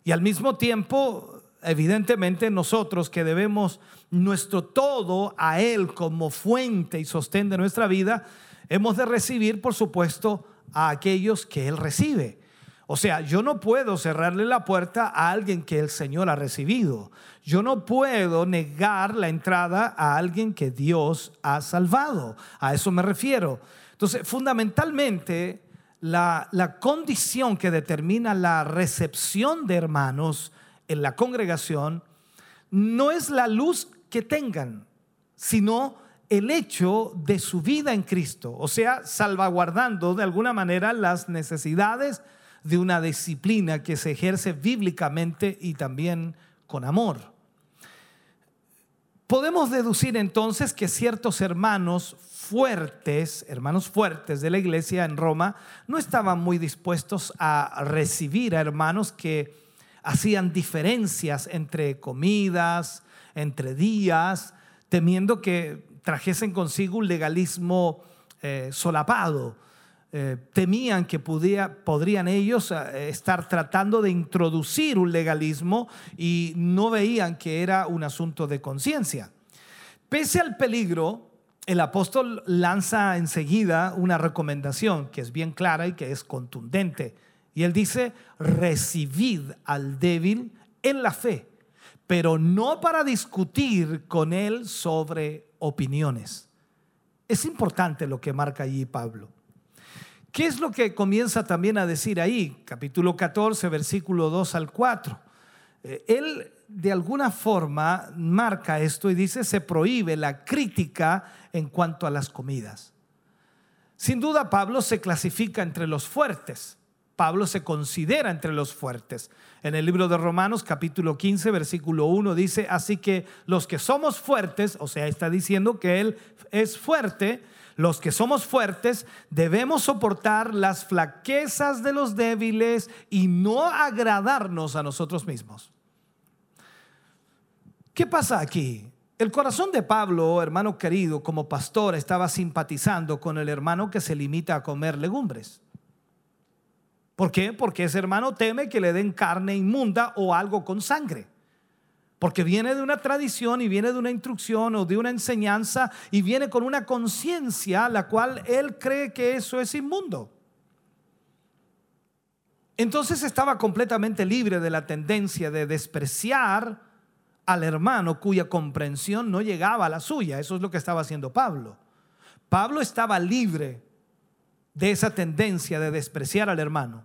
Y al mismo tiempo, evidentemente nosotros que debemos nuestro todo a Él como fuente y sostén de nuestra vida, hemos de recibir, por supuesto, a aquellos que Él recibe. O sea, yo no puedo cerrarle la puerta a alguien que el Señor ha recibido. Yo no puedo negar la entrada a alguien que Dios ha salvado. A eso me refiero. Entonces, fundamentalmente, la, la condición que determina la recepción de hermanos en la congregación no es la luz que tengan, sino el hecho de su vida en Cristo, o sea, salvaguardando de alguna manera las necesidades de una disciplina que se ejerce bíblicamente y también con amor. Podemos deducir entonces que ciertos hermanos fuertes, hermanos fuertes de la iglesia en Roma, no estaban muy dispuestos a recibir a hermanos que hacían diferencias entre comidas, entre días, temiendo que trajesen consigo un legalismo eh, solapado. Eh, temían que podrían ellos eh, estar tratando de introducir un legalismo y no veían que era un asunto de conciencia. Pese al peligro, el apóstol lanza enseguida una recomendación que es bien clara y que es contundente. Y él dice, recibid al débil en la fe, pero no para discutir con él sobre opiniones. Es importante lo que marca allí Pablo. ¿Qué es lo que comienza también a decir ahí? Capítulo 14, versículo 2 al 4. Eh, él de alguna forma marca esto y dice, se prohíbe la crítica en cuanto a las comidas. Sin duda, Pablo se clasifica entre los fuertes. Pablo se considera entre los fuertes. En el libro de Romanos capítulo 15 versículo 1 dice, así que los que somos fuertes, o sea, está diciendo que Él es fuerte, los que somos fuertes debemos soportar las flaquezas de los débiles y no agradarnos a nosotros mismos. ¿Qué pasa aquí? El corazón de Pablo, hermano querido, como pastor, estaba simpatizando con el hermano que se limita a comer legumbres. ¿Por qué? Porque ese hermano teme que le den carne inmunda o algo con sangre. Porque viene de una tradición y viene de una instrucción o de una enseñanza y viene con una conciencia la cual él cree que eso es inmundo. Entonces estaba completamente libre de la tendencia de despreciar al hermano cuya comprensión no llegaba a la suya. Eso es lo que estaba haciendo Pablo. Pablo estaba libre de esa tendencia de despreciar al hermano.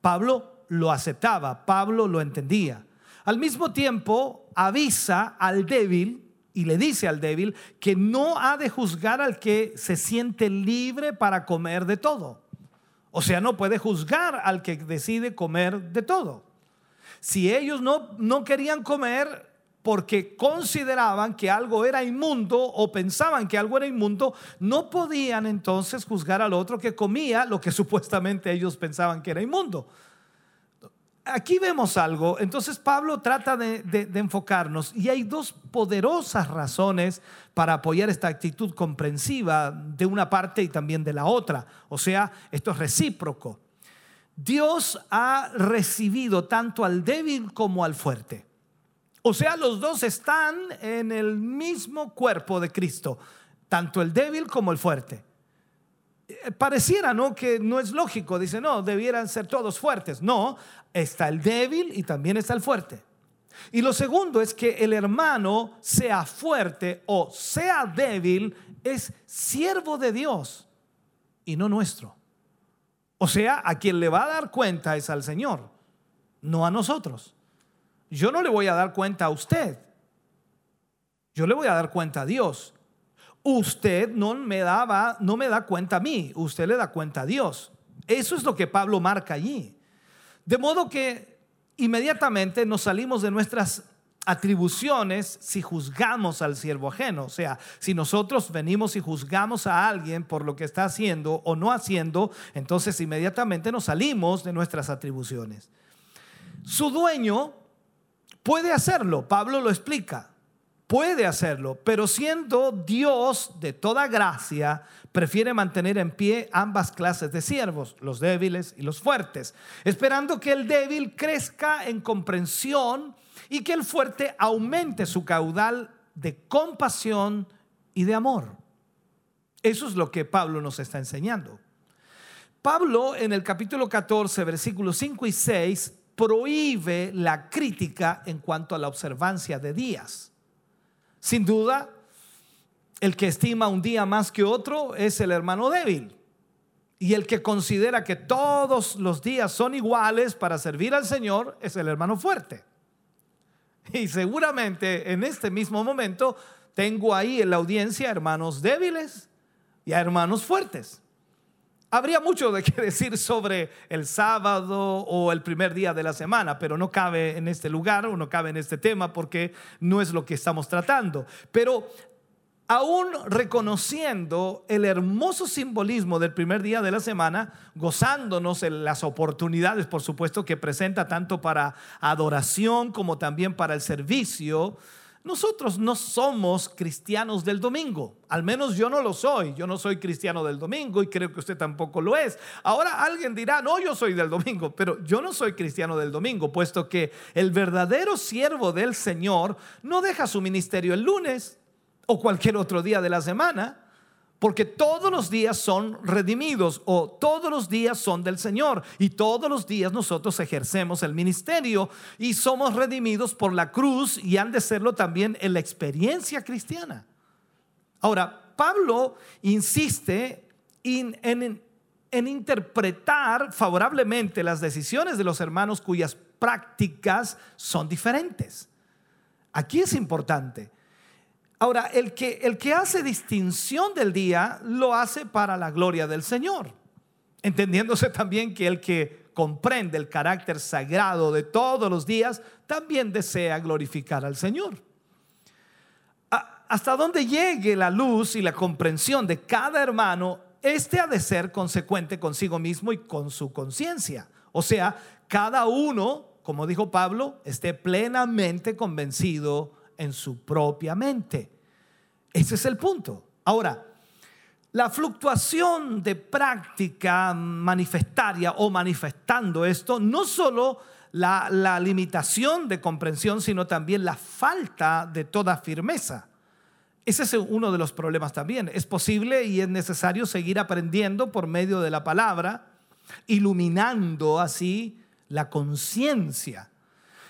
Pablo lo aceptaba, Pablo lo entendía. Al mismo tiempo, avisa al débil y le dice al débil que no ha de juzgar al que se siente libre para comer de todo. O sea, no puede juzgar al que decide comer de todo. Si ellos no, no querían comer, porque consideraban que algo era inmundo o pensaban que algo era inmundo, no podían entonces juzgar al otro que comía lo que supuestamente ellos pensaban que era inmundo. aquí vemos algo. Entonces Pablo trata de, de- de enfocarnos y hay dos poderosas razones para apoyar esta actitud comprensiva de una parte y también de la otra. O sea, esto es recíproco. Dios ha recibido tanto al débil como al fuerte. O sea, los dos están en el mismo cuerpo de Cristo, tanto el débil como el fuerte. Eh, Pareciera, ¿no? Que no es lógico. Dice, no, debieran ser todos fuertes. No, está el débil y también está el fuerte. Y lo segundo es que el hermano, sea fuerte o sea débil, es siervo de Dios y no nuestro. O sea, a quien le va a dar cuenta es al Señor, no a nosotros. Yo no le voy a dar cuenta a usted. Yo le voy a dar cuenta a Dios. Usted no me, daba, no me da cuenta a mí, usted le da cuenta a Dios. Eso es lo que Pablo marca allí. De modo que inmediatamente nos salimos de nuestras atribuciones si juzgamos al siervo ajeno. O sea, si nosotros venimos y juzgamos a alguien por lo que está haciendo o no haciendo, entonces inmediatamente nos salimos de nuestras atribuciones. Su dueño puede hacerlo, Pablo lo explica, puede hacerlo, pero siendo Dios de toda gracia, prefiere mantener en pie ambas clases de siervos, los débiles y los fuertes, esperando que el débil crezca en comprensión y que el fuerte aumente su caudal de compasión y de amor. Eso es lo que Pablo nos está enseñando. Pablo en el capítulo 14, versículos 5 y 6, prohíbe la crítica en cuanto a la observancia de días. Sin duda, el que estima un día más que otro es el hermano débil. Y el que considera que todos los días son iguales para servir al Señor es el hermano fuerte. Y seguramente en este mismo momento tengo ahí en la audiencia hermanos débiles y a hermanos fuertes. Habría mucho de qué decir sobre el sábado o el primer día de la semana, pero no cabe en este lugar o no cabe en este tema porque no es lo que estamos tratando. Pero aún reconociendo el hermoso simbolismo del primer día de la semana, gozándonos en las oportunidades, por supuesto, que presenta tanto para adoración como también para el servicio, nosotros no somos cristianos del domingo. Al menos yo no lo soy. Yo no soy cristiano del domingo y creo que usted tampoco lo es. Ahora alguien dirá, no, yo soy del domingo, pero yo no soy cristiano del domingo, puesto que el verdadero siervo del Señor no deja su ministerio el lunes o cualquier otro día de la semana. Porque todos los días son redimidos o todos los días son del Señor y todos los días nosotros ejercemos el ministerio y somos redimidos por la cruz y han de serlo también en la experiencia cristiana. Ahora, Pablo insiste en, interpretar favorablemente las decisiones de los hermanos cuyas prácticas son diferentes. Aquí es importante. Ahora, el que, el que hace distinción del día lo hace para la gloria del Señor, entendiéndose también que el que comprende el carácter sagrado de todos los días también desea glorificar al Señor. Hasta donde llegue la luz y la comprensión de cada hermano, este ha de ser consecuente consigo mismo y con su conciencia. O sea, cada uno, como dijo Pablo, esté plenamente convencido en su propia mente. Ese es el punto. Ahora, la fluctuación de práctica manifestaria o manifestando esto, no solo la, limitación de comprensión, sino también la falta de toda firmeza. Ese es uno de los problemas también. Es posible y es necesario seguir aprendiendo por medio de la palabra, iluminando así la conciencia.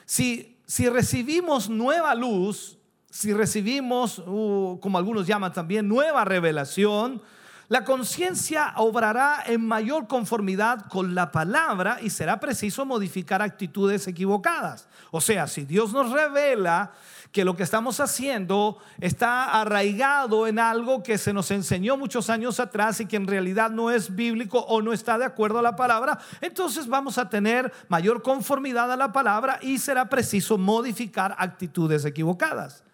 Si, si recibimos nueva luz, si recibimos, uh, como algunos llaman también, nueva revelación, la conciencia obrará en mayor conformidad con la palabra y será preciso modificar actitudes equivocadas. O sea, si Dios nos revela que lo que estamos haciendo está arraigado en algo que se nos enseñó muchos años atrás y que en realidad no es bíblico o no está de acuerdo a la palabra, entonces vamos a tener mayor conformidad a la palabra y será preciso modificar actitudes equivocadas.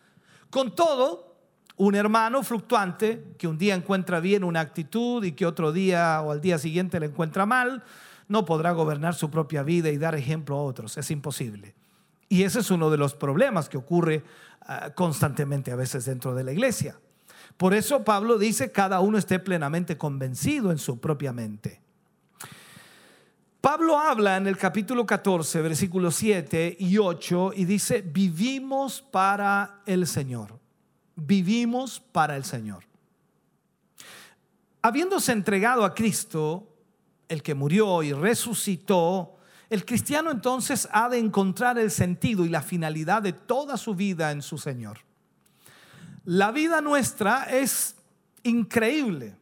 Con todo, un hermano fluctuante que un día encuentra bien una actitud y que otro día o al día siguiente la encuentra mal, no podrá gobernar su propia vida y dar ejemplo a otros. Es imposible. Y ese es uno de los problemas que ocurre ah, constantemente a veces dentro de la iglesia. Por eso Pablo dice, cada uno esté plenamente convencido en su propia mente. Pablo habla en el capítulo 14, versículos 7 y 8 y dice, vivimos para el Señor. Vivimos para el Señor. Habiéndose entregado a Cristo, el que murió y resucitó, el cristiano entonces ha de encontrar el sentido y la finalidad de toda su vida en su Señor. La vida nuestra es increíble,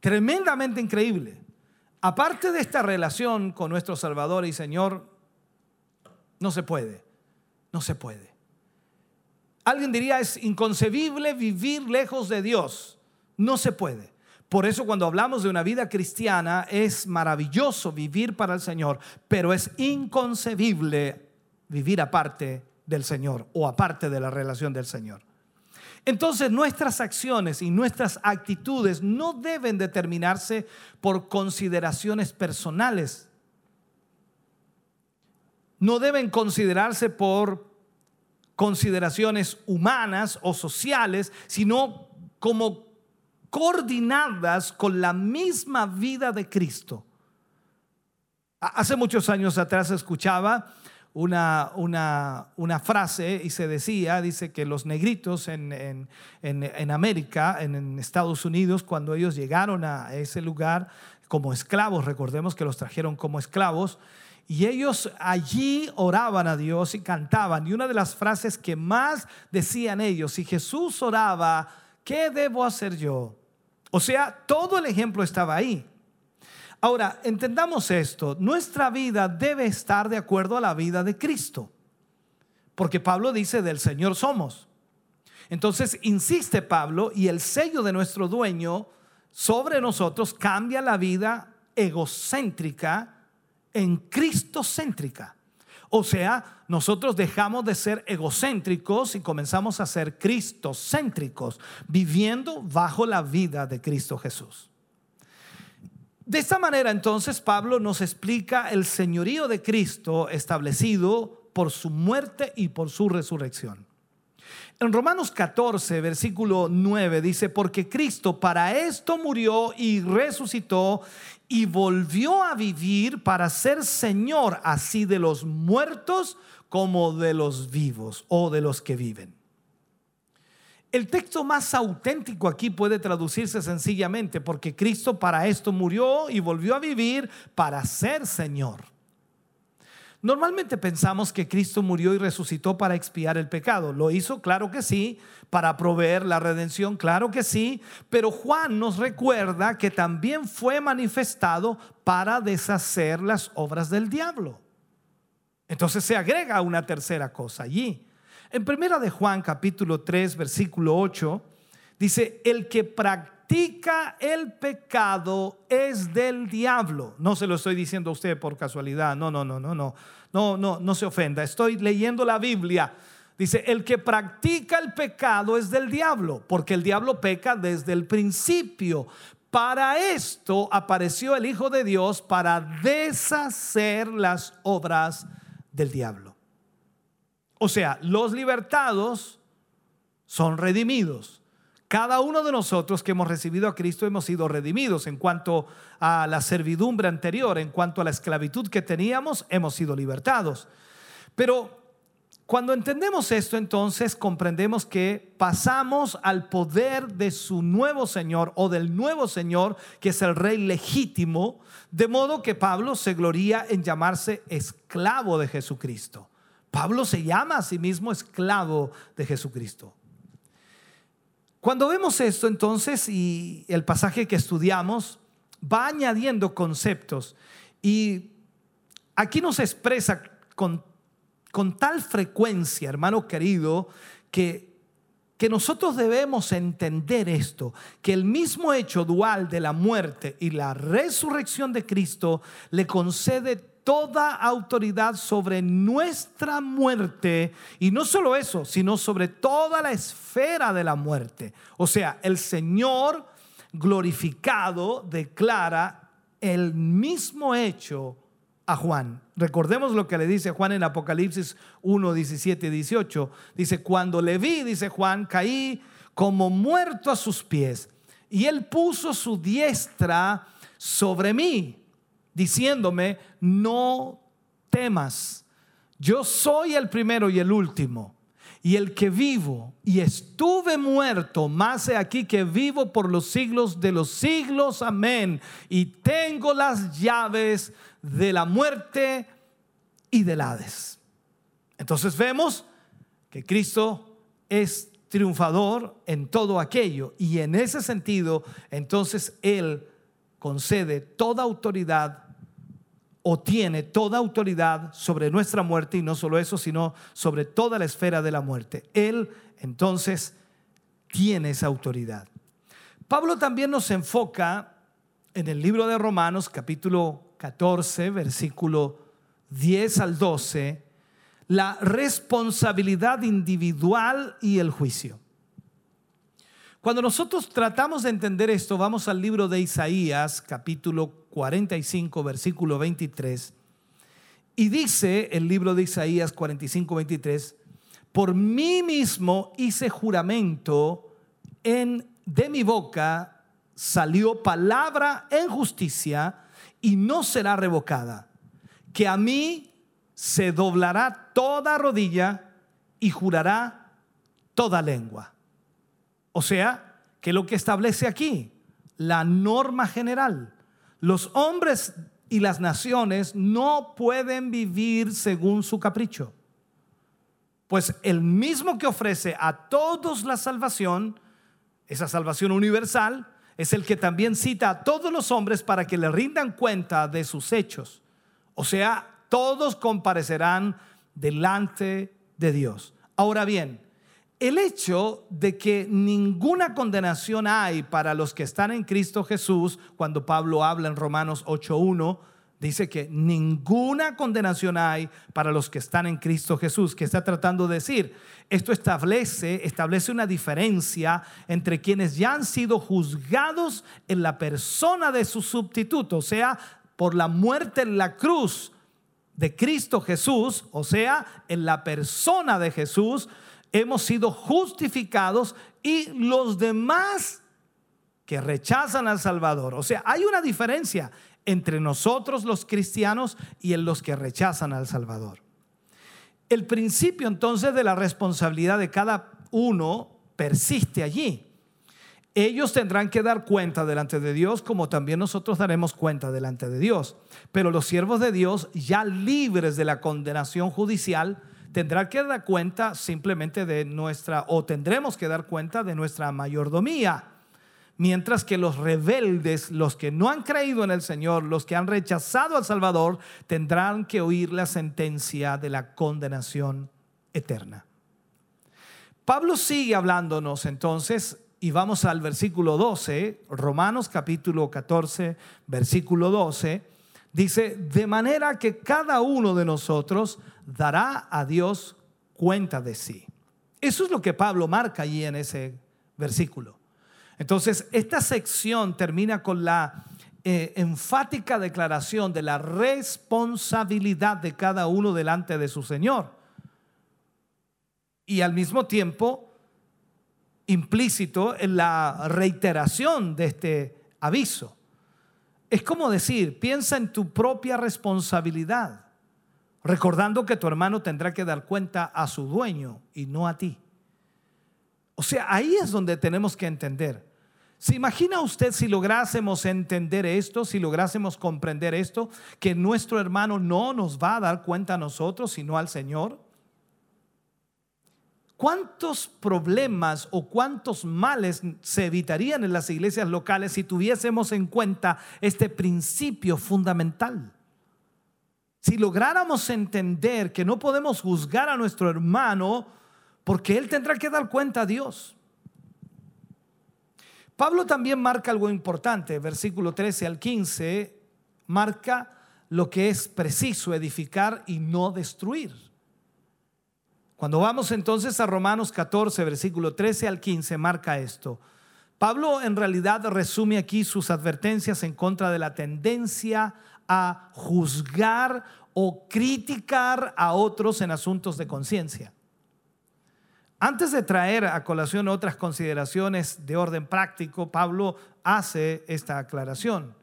tremendamente increíble. Aparte de esta relación con nuestro Salvador y Señor, no se puede, no se puede. Alguien diría, es inconcebible vivir lejos de Dios. No se puede. Por eso cuando hablamos de una vida cristiana es maravilloso vivir para el Señor, pero es inconcebible vivir aparte del Señor o aparte de la relación del Señor. Entonces nuestras acciones y nuestras actitudes no deben determinarse por consideraciones personales. No deben considerarse por consideraciones humanas o sociales, sino como coordinadas con la misma vida de Cristo. Hace muchos años atrás escuchaba una, una, una, frase y se decía, dice que los negritos en, en, en, América, en, Estados Unidos, cuando ellos llegaron a ese lugar como esclavos, recordemos que los trajeron como esclavos, y ellos allí oraban a Dios y cantaban. Y una de las frases que más decían ellos, si Jesús oraba, ¿qué debo hacer yo? O sea, todo el ejemplo estaba ahí. Ahora, entendamos esto, nuestra vida debe estar de acuerdo a la vida de Cristo, porque Pablo dice, del Señor somos. Entonces, insiste Pablo, y el sello de nuestro dueño sobre nosotros cambia la vida egocéntrica en cristocéntrica. O sea, nosotros dejamos de ser egocéntricos y comenzamos a ser cristocéntricos, viviendo bajo la vida de Cristo Jesús. De esta manera entonces Pablo nos explica el señorío de Cristo establecido por su muerte y por su resurrección. En Romanos 14, versículo 9 dice, porque Cristo para esto murió y resucitó y volvió a vivir para ser Señor así de los muertos como de los vivos o de los que viven. El texto más auténtico aquí puede traducirse sencillamente porque Cristo para esto murió y volvió a vivir para ser Señor. Normalmente pensamos que Cristo murió y resucitó para expiar el pecado. ¿Lo hizo? Claro que sí. Para proveer la redención, claro que sí. Pero Juan nos recuerda que también fue manifestado para deshacer las obras del diablo. Entonces se agrega una tercera cosa allí. En primera de Juan capítulo 3 versículo 8 dice, el que practica practica el pecado es del diablo. No se lo estoy diciendo a usted por casualidad. No, no, no, no, no. No, no, no se ofenda. Estoy leyendo la Biblia. Dice, el que practica el pecado es del diablo, porque el diablo peca desde el principio. Para esto apareció el Hijo de Dios para deshacer las obras del diablo. O sea, los libertados son redimidos cada uno de nosotros que hemos recibido a Cristo hemos sido redimidos en cuanto a la servidumbre anterior, en cuanto a la esclavitud que teníamos, hemos sido libertados. Pero cuando entendemos esto, entonces comprendemos que pasamos al poder de su nuevo Señor o del nuevo Señor, que es el Rey legítimo, de modo que Pablo se gloría en llamarse esclavo de Jesucristo. Pablo se llama a sí mismo esclavo de Jesucristo. Cuando vemos esto entonces y el pasaje que estudiamos va añadiendo conceptos. Y aquí nos expresa con, con tal frecuencia, hermano querido, que, que nosotros debemos entender esto, que el mismo hecho dual de la muerte y la resurrección de Cristo le concede toda autoridad sobre nuestra muerte. Y no solo eso, sino sobre toda la esfera de la muerte. O sea, el Señor glorificado declara el mismo hecho a Juan. Recordemos lo que le dice Juan en Apocalipsis 1, 17 y 18. Dice, cuando le vi, dice Juan, caí como muerto a sus pies. Y él puso su diestra sobre mí, diciéndome, no temas, yo soy el primero y el último. Y el que vivo y estuve muerto, más he aquí que vivo por los siglos de los siglos, amén. Y tengo las llaves de la muerte y del Hades. Entonces vemos que Cristo es triunfador en todo aquello y en ese sentido entonces Él concede toda autoridad o tiene toda autoridad sobre nuestra muerte y no solo eso, sino sobre toda la esfera de la muerte. Él entonces tiene esa autoridad. Pablo también nos enfoca en el libro de Romanos capítulo 14, versículo 10 al 12, la responsabilidad individual y el juicio. Cuando nosotros tratamos de entender esto, vamos al libro de Isaías, capítulo 45, versículo 23. Y dice el libro de Isaías 45, 23, por mí mismo hice juramento, en, de mi boca salió palabra en justicia y no será revocada, que a mí se doblará toda rodilla y jurará toda lengua. O sea, que lo que establece aquí, la norma general, los hombres y las naciones no pueden vivir según su capricho. Pues el mismo que ofrece a todos la salvación, esa salvación universal, es el que también cita a todos los hombres para que le rindan cuenta de sus hechos. O sea, todos comparecerán delante de Dios. Ahora bien, el hecho de que ninguna condenación hay para los que están en Cristo Jesús, cuando Pablo habla en Romanos 8.1, dice que ninguna condenación hay para los que están en Cristo Jesús. ¿Qué está tratando de decir? Esto establece, establece una diferencia entre quienes ya han sido juzgados en la persona de su sustituto, o sea, por la muerte en la cruz de Cristo Jesús, o sea, en la persona de Jesús, hemos sido justificados y los demás que rechazan al Salvador. O sea, hay una diferencia entre nosotros los cristianos y en los que rechazan al Salvador. El principio entonces de la responsabilidad de cada uno persiste allí. Ellos tendrán que dar cuenta delante de Dios como también nosotros daremos cuenta delante de Dios. Pero los siervos de Dios, ya libres de la condenación judicial, tendrá que dar cuenta simplemente de nuestra, o tendremos que dar cuenta de nuestra mayordomía. Mientras que los rebeldes, los que no han creído en el Señor, los que han rechazado al Salvador, tendrán que oír la sentencia de la condenación eterna. Pablo sigue hablándonos entonces y vamos al versículo 12, Romanos capítulo 14, versículo 12, dice, de manera que cada uno de nosotros dará a Dios cuenta de sí. Eso es lo que Pablo marca allí en ese versículo. Entonces, esta sección termina con la eh, enfática declaración de la responsabilidad de cada uno delante de su Señor. Y al mismo tiempo, implícito en la reiteración de este aviso. Es como decir, piensa en tu propia responsabilidad recordando que tu hermano tendrá que dar cuenta a su dueño y no a ti. O sea, ahí es donde tenemos que entender. ¿Se imagina usted si lográsemos entender esto, si lográsemos comprender esto, que nuestro hermano no nos va a dar cuenta a nosotros, sino al Señor? ¿Cuántos problemas o cuántos males se evitarían en las iglesias locales si tuviésemos en cuenta este principio fundamental? Si lográramos entender que no podemos juzgar a nuestro hermano porque él tendrá que dar cuenta a Dios. Pablo también marca algo importante, versículo 13 al 15, marca lo que es preciso edificar y no destruir. Cuando vamos entonces a Romanos 14, versículo 13 al 15, marca esto. Pablo en realidad resume aquí sus advertencias en contra de la tendencia a juzgar o criticar a otros en asuntos de conciencia. Antes de traer a colación otras consideraciones de orden práctico, Pablo hace esta aclaración.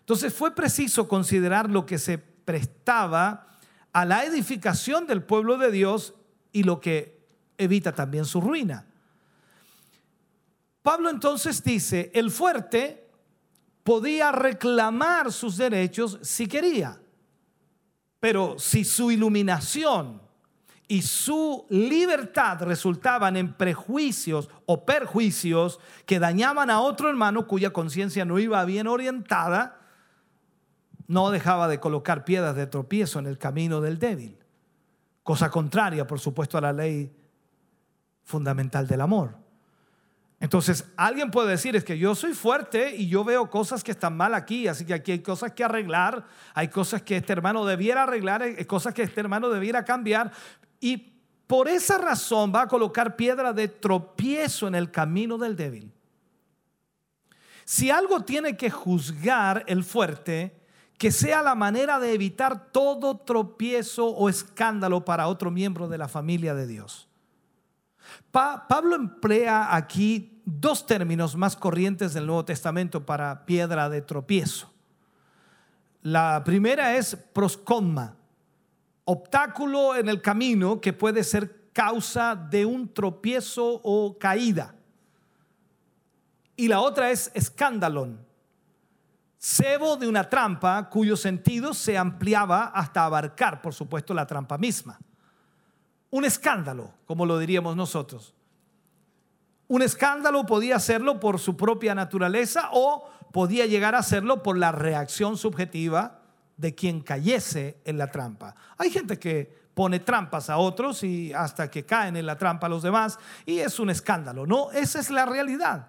Entonces fue preciso considerar lo que se prestaba a la edificación del pueblo de Dios y lo que evita también su ruina. Pablo entonces dice, el fuerte podía reclamar sus derechos si quería, pero si su iluminación y su libertad resultaban en prejuicios o perjuicios que dañaban a otro hermano cuya conciencia no iba bien orientada, no dejaba de colocar piedras de tropiezo en el camino del débil. Cosa contraria, por supuesto, a la ley fundamental del amor. Entonces, alguien puede decir, es que yo soy fuerte y yo veo cosas que están mal aquí, así que aquí hay cosas que arreglar, hay cosas que este hermano debiera arreglar, hay cosas que este hermano debiera cambiar, y por esa razón va a colocar piedra de tropiezo en el camino del débil. Si algo tiene que juzgar el fuerte, que sea la manera de evitar todo tropiezo o escándalo para otro miembro de la familia de Dios. Pablo emplea aquí dos términos más corrientes del Nuevo Testamento para piedra de tropiezo. La primera es proscoma, obstáculo en el camino que puede ser causa de un tropiezo o caída. Y la otra es escándalon, cebo de una trampa cuyo sentido se ampliaba hasta abarcar, por supuesto, la trampa misma. Un escándalo, como lo diríamos nosotros. Un escándalo podía serlo por su propia naturaleza o podía llegar a serlo por la reacción subjetiva de quien cayese en la trampa. Hay gente que pone trampas a otros y hasta que caen en la trampa a los demás y es un escándalo. No, esa es la realidad.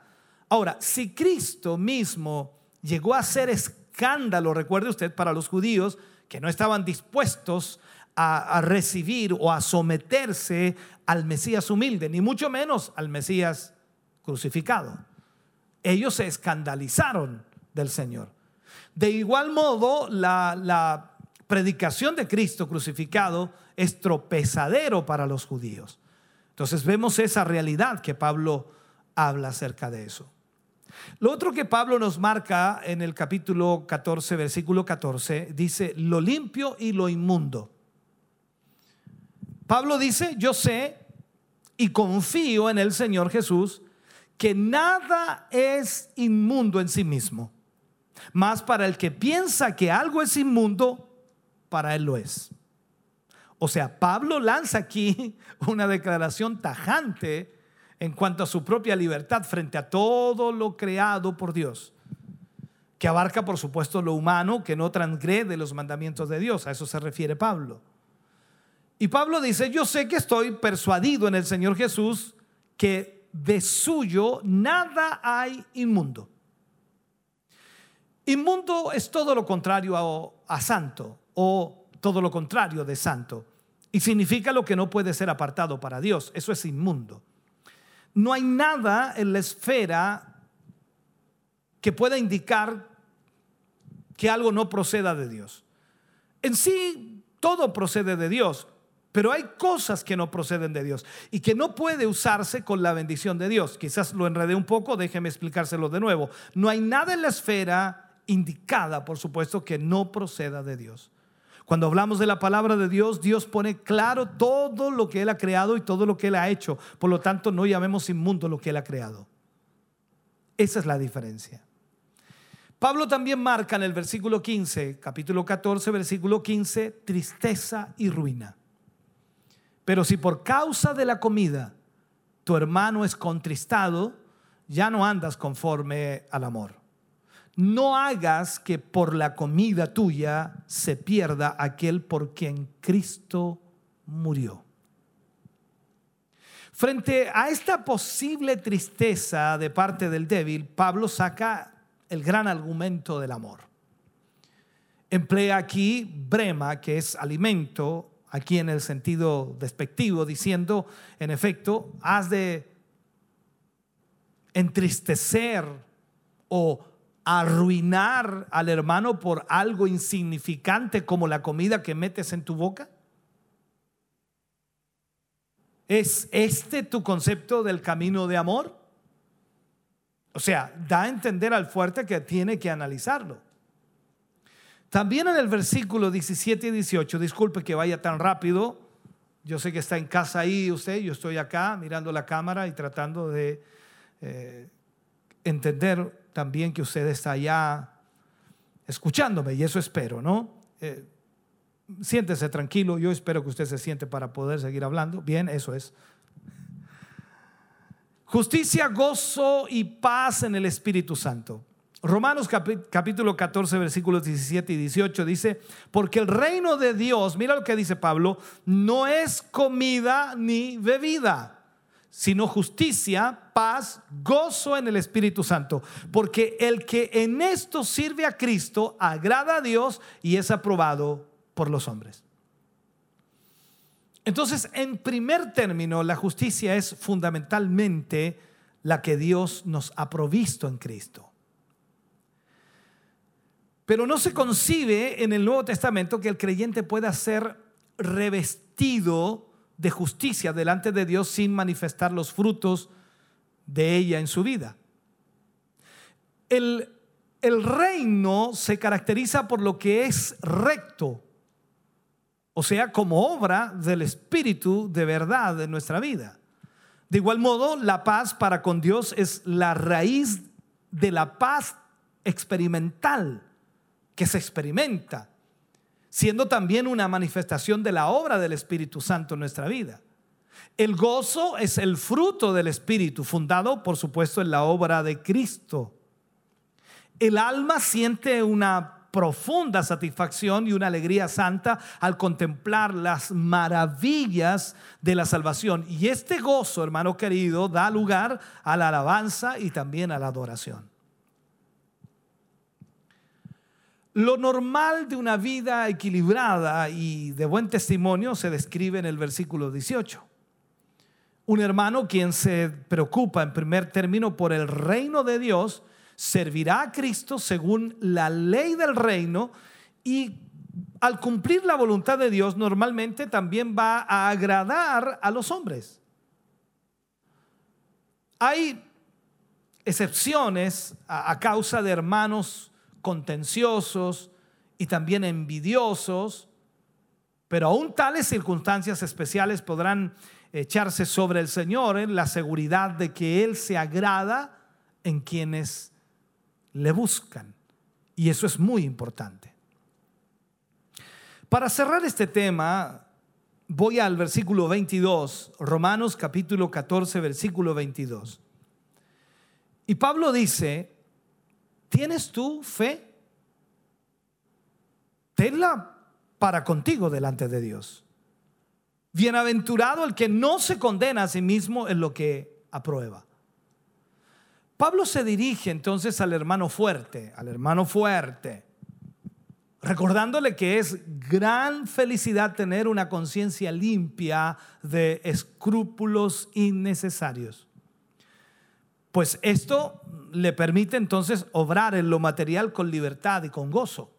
Ahora, si Cristo mismo llegó a ser escándalo, recuerde usted, para los judíos que no estaban dispuestos a, a, recibir o a someterse al Mesías humilde, ni mucho menos al Mesías crucificado. Ellos se escandalizaron del Señor. De igual modo, la, predicación de Cristo crucificado es tropezadero para los judíos. Entonces vemos esa realidad que Pablo habla acerca de eso. Lo otro que Pablo nos marca en el capítulo 14, versículo 14, dice lo limpio y lo inmundo. Pablo dice, yo sé y confío en el Señor Jesús que nada es inmundo en sí mismo. Más para el que piensa que algo es inmundo, para él lo es. O sea, Pablo lanza aquí una declaración tajante en cuanto a su propia libertad frente a todo lo creado por Dios, que abarca por supuesto lo humano que no transgrede los mandamientos de Dios, a eso se refiere Pablo. Y Pablo dice, yo sé que estoy persuadido en el Señor Jesús que de suyo nada hay inmundo. Inmundo es todo lo contrario a, a, santo o todo lo contrario de santo. Y significa lo que no puede ser apartado para Dios. Eso es inmundo. No hay nada en la esfera que pueda indicar que algo no proceda de Dios. En sí, todo procede de Dios, pero hay cosas que no proceden de Dios y que no puede usarse con la bendición de Dios. Quizás lo enredé un poco, déjeme explicárselo de nuevo. No hay nada en la esfera indicada, por supuesto, que no proceda de Dios. Cuando hablamos de la palabra de Dios, Dios pone claro todo lo que Él ha creado y todo lo que Él ha hecho. Por lo tanto, no llamemos inmundo lo que Él ha creado. Esa es la diferencia. Pablo también marca en el versículo 15, capítulo 14, versículo 15, tristeza y ruina. Pero si por causa de la comida tu hermano es contristado, ya no andas conforme al amor no hagas que por la comida tuya se pierda aquel por quien Cristo murió. Frente a esta posible tristeza de parte del débil, Pablo saca el gran argumento del amor. Emplea aquí brema, que es alimento, aquí en el sentido despectivo, diciendo, en efecto, has de entristecer o arruinar al hermano por algo insignificante como la comida que metes en tu boca? ¿Es este tu concepto del camino de amor? O sea, da a entender al fuerte que tiene que analizarlo. También en el versículo 17 y 18, disculpe que vaya tan rápido, yo sé que está en casa ahí usted, yo estoy acá mirando la cámara y tratando de eh, entender también que usted está allá escuchándome y eso espero, ¿no? Eh, siéntese tranquilo, yo espero que usted se siente para poder seguir hablando. Bien, eso es. Justicia, gozo y paz en el Espíritu Santo. Romanos capítulo 14, versículos 17 y 18 dice, porque el reino de Dios, mira lo que dice Pablo, no es comida ni bebida, sino justicia, paz, gozo en el Espíritu Santo. Porque el que en esto sirve a Cristo agrada a Dios y es aprobado por los hombres. Entonces, en primer término, la justicia es fundamentalmente la que Dios nos ha provisto en Cristo. Pero no se concibe en el Nuevo Testamento que el creyente pueda ser revestido de justicia delante de Dios sin manifestar los frutos de ella en su vida. El, reino se caracteriza por lo que es recto, o sea, como obra del Espíritu de verdad en nuestra vida. De igual modo, la paz para con Dios es la raíz de la paz experimental que se experimenta, siendo también una manifestación de la obra del Espíritu Santo en nuestra vida. El gozo es el fruto del Espíritu, fundado por supuesto en la obra de Cristo. El alma siente una profunda satisfacción y una alegría santa al contemplar las maravillas de la salvación. Y este gozo, hermano querido, da lugar a la alabanza y también a la adoración. Lo normal de una vida equilibrada y de buen testimonio se describe en el versículo 18. Un hermano quien se preocupa en primer término por el reino de Dios, servirá a Cristo según la ley del reino y al cumplir la voluntad de Dios normalmente también va a agradar a los hombres. Hay excepciones a, causa de hermanos contenciosos y también envidiosos, pero aún tales circunstancias especiales podrán echarse sobre el Señor en la seguridad de que Él se agrada en quienes le buscan. Y eso es muy importante. Para cerrar este tema, voy al versículo 22, Romanos capítulo 14, versículo 22. Y Pablo dice, ¿tienes tú fe? Tenla para contigo delante de Dios. Bienaventurado el que no se condena a sí mismo en lo que aprueba. Pablo se dirige entonces al hermano fuerte, al hermano fuerte, recordándole que es gran felicidad tener una conciencia limpia de escrúpulos innecesarios. Pues esto le permite entonces obrar en lo material con libertad y con gozo.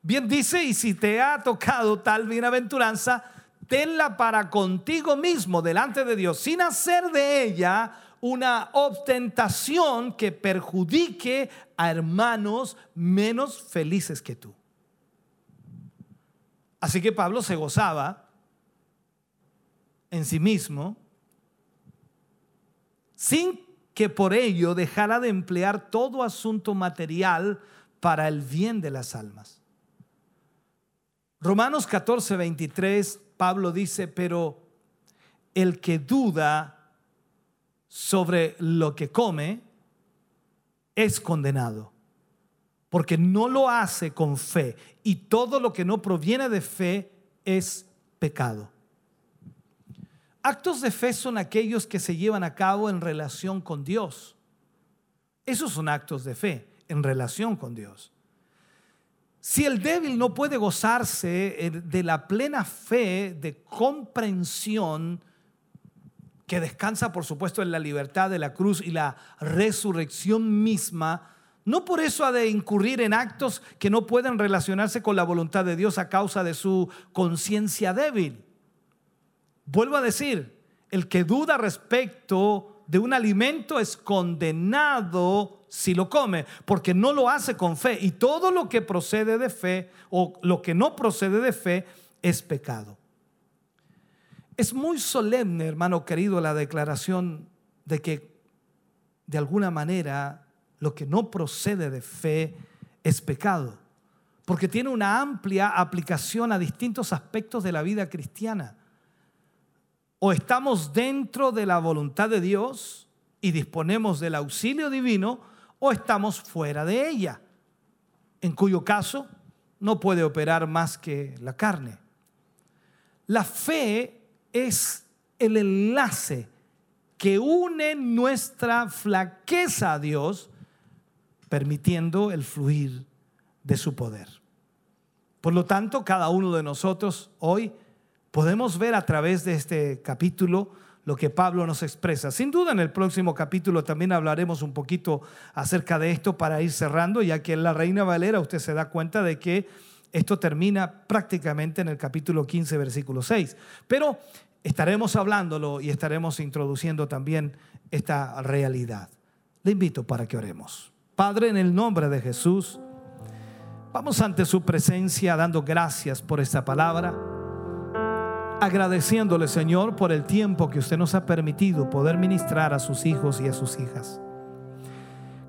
Bien dice, y si te ha tocado tal bienaventuranza, tenla para contigo mismo delante de Dios, sin hacer de ella una ostentación que perjudique a hermanos menos felices que tú. Así que Pablo se gozaba en sí mismo sin que por ello dejara de emplear todo asunto material para el bien de las almas. Romanos 14, 23, Pablo dice, pero el que duda sobre lo que come es condenado, porque no lo hace con fe y todo lo que no proviene de fe es pecado. Actos de fe son aquellos que se llevan a cabo en relación con Dios. Esos son actos de fe en relación con Dios. Si el débil no puede gozarse de la plena fe de comprensión, que descansa por supuesto en la libertad de la cruz y la resurrección misma, no por eso ha de incurrir en actos que no pueden relacionarse con la voluntad de Dios a causa de su conciencia débil. Vuelvo a decir, el que duda respecto de un alimento es condenado si lo come, porque no lo hace con fe. Y todo lo que procede de fe o lo que no procede de fe es pecado. Es muy solemne, hermano querido, la declaración de que de alguna manera lo que no procede de fe es pecado, porque tiene una amplia aplicación a distintos aspectos de la vida cristiana. O estamos dentro de la voluntad de Dios y disponemos del auxilio divino, o estamos fuera de ella, en cuyo caso no puede operar más que la carne. La fe es el enlace que une nuestra flaqueza a Dios, permitiendo el fluir de su poder. Por lo tanto, cada uno de nosotros hoy podemos ver a través de este capítulo lo que Pablo nos expresa. Sin duda en el próximo capítulo también hablaremos un poquito acerca de esto para ir cerrando, ya que en la Reina Valera usted se da cuenta de que esto termina prácticamente en el capítulo 15, versículo 6. Pero estaremos hablándolo y estaremos introduciendo también esta realidad. Le invito para que oremos. Padre, en el nombre de Jesús, vamos ante su presencia dando gracias por esta palabra, agradeciéndole, Señor, por el tiempo que usted nos ha permitido poder ministrar a sus hijos y a sus hijas.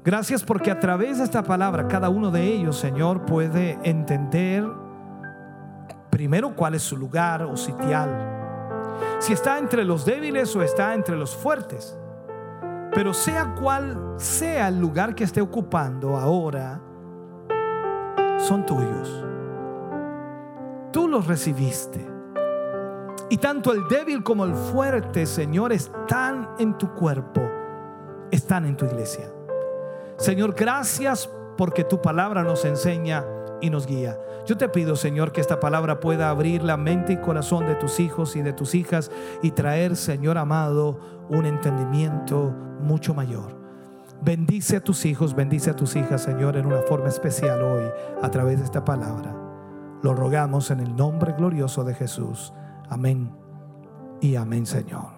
Gracias porque a través de esta palabra cada uno de ellos, Señor, puede entender primero cuál es su lugar o sitial. Si está entre los débiles o está entre los fuertes. Pero sea cual sea el lugar que esté ocupando ahora, son tuyos. Tú los recibiste. Y tanto el débil como el fuerte, Señor, están en tu cuerpo, están en tu iglesia. Señor, gracias porque tu palabra nos enseña y nos guía. Yo te pido, Señor, que esta palabra pueda abrir la mente y corazón de tus hijos y de tus hijas y traer, Señor amado, un entendimiento mucho mayor. Bendice a tus hijos, bendice a tus hijas, Señor, en una forma especial hoy a través de esta palabra. Lo rogamos en el nombre glorioso de Jesús. Amén y amén, Señor.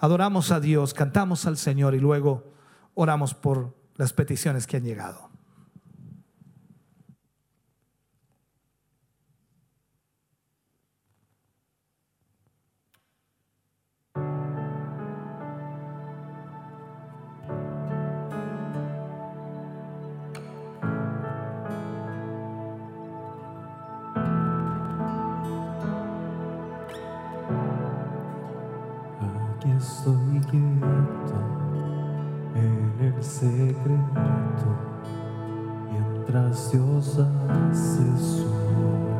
Adoramos a Dios, cantamos al Señor y luego oramos por las peticiones que han llegado. En el secreto, mientras Dios hace su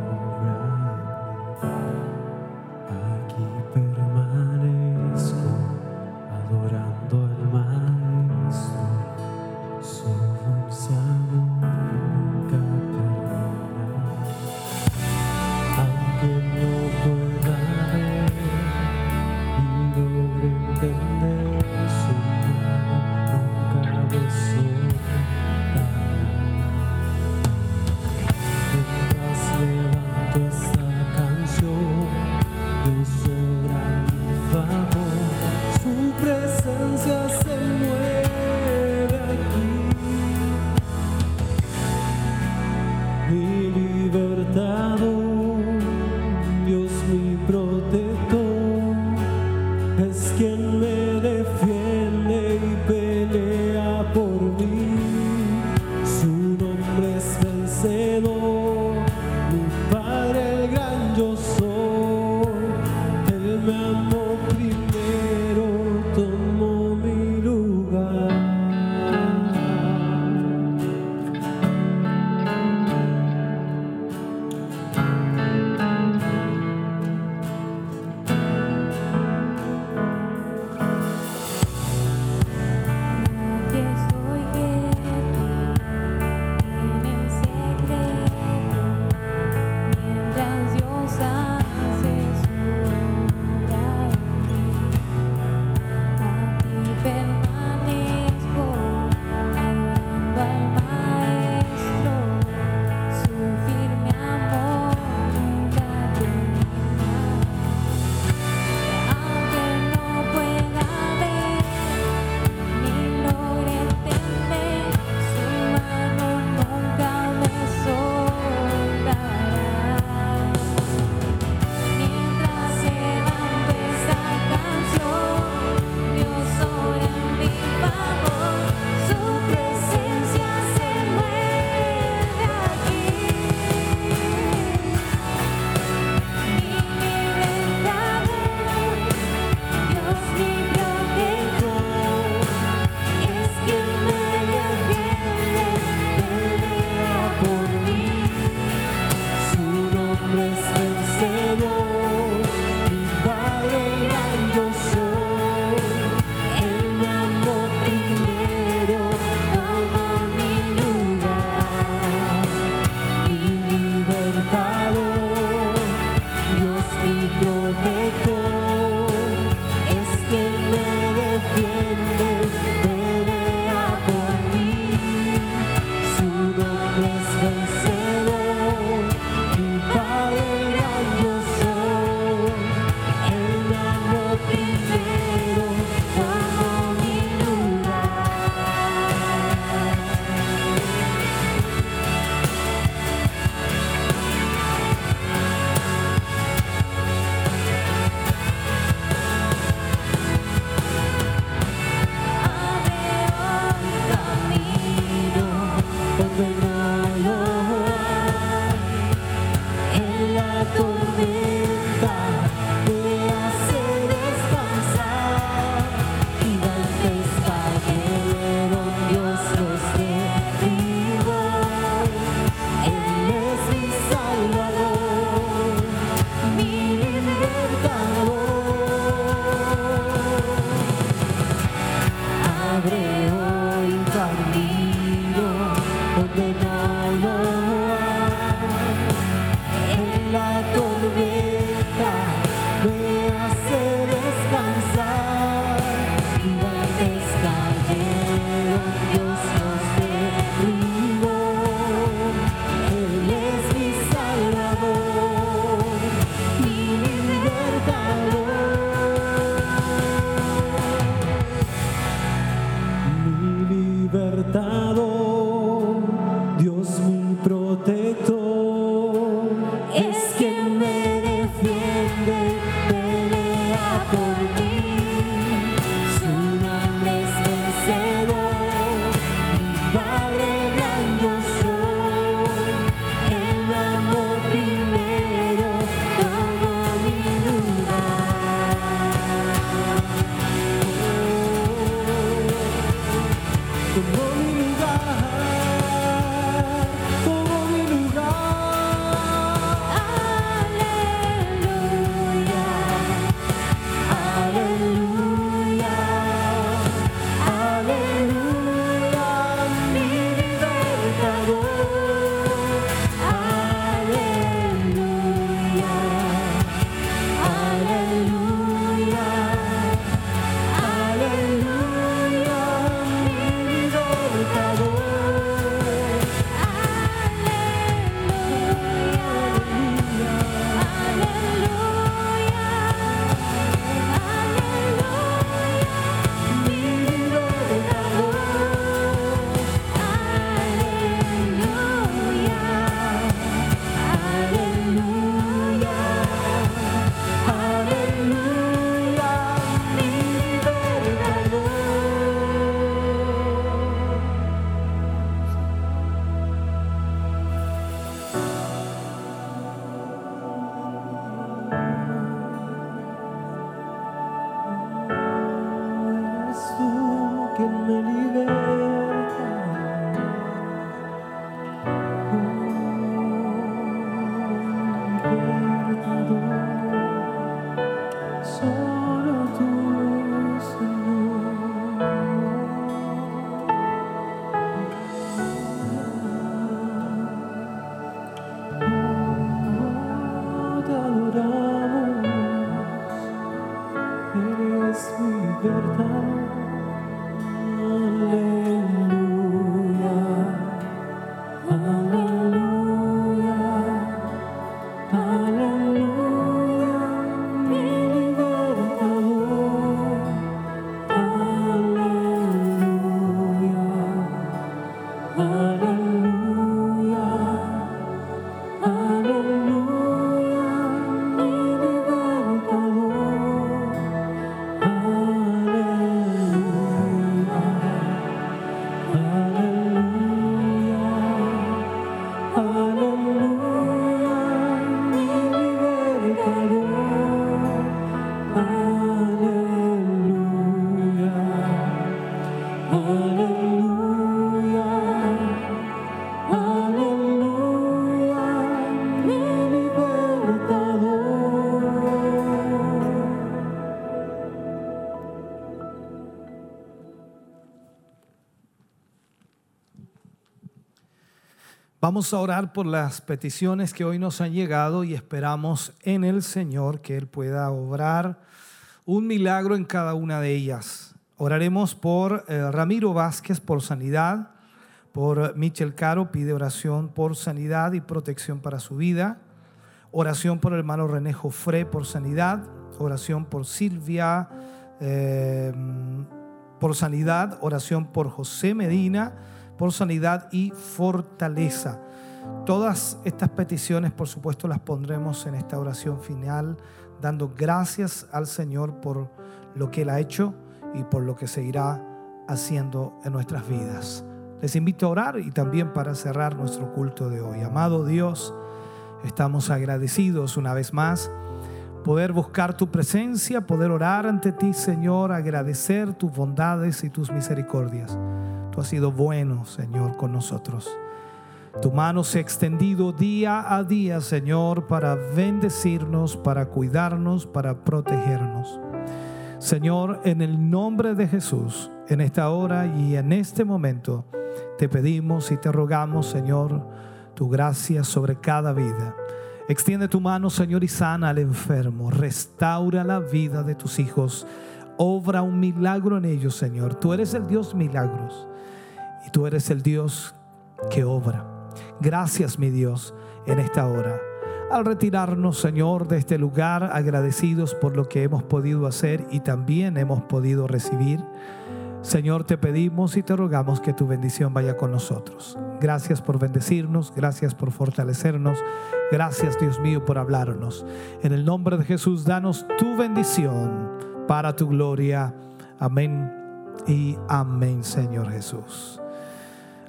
Vamos a orar por las peticiones que hoy nos han llegado y esperamos en el Señor que Él pueda obrar un milagro en cada una de ellas. Oraremos por eh, Ramiro Vázquez por sanidad, por Michel Caro pide oración por sanidad y protección para su vida, oración por el hermano René Jofré por sanidad, oración por Silvia eh, por sanidad, oración por José Medina por sanidad y fortaleza. Todas estas peticiones, por supuesto, las pondremos en esta oración final, dando gracias al Señor por lo que Él ha hecho y por lo que seguirá haciendo en nuestras vidas. Les invito a orar y también para cerrar nuestro culto de hoy. Amado Dios, estamos agradecidos una vez más poder buscar tu presencia, poder orar ante ti, Señor, agradecer tus bondades y tus misericordias. Tú has sido bueno, Señor, con nosotros. Tu mano se ha extendido día a día, Señor, para bendecirnos, para cuidarnos, para protegernos. Señor, en el nombre de Jesús, en esta hora y en este momento, Te pedimos y te rogamos, Señor, tu gracia sobre cada vida. Extiende tu mano, Señor, y sana al enfermo. Restaura la vida de tus hijos. Obra un milagro en ellos, Señor. Tú eres el Dios milagros. Y tú eres el Dios que obra. Gracias, mi Dios, en esta hora. Al retirarnos, Señor, de este lugar, agradecidos por lo que hemos podido hacer y también hemos podido recibir. Señor, te pedimos y te rogamos que tu bendición vaya con nosotros. Gracias por bendecirnos, gracias por fortalecernos, gracias Dios mío por hablarnos. En el nombre de Jesús, danos tu bendición para tu gloria. Amén y amén, Señor Jesús.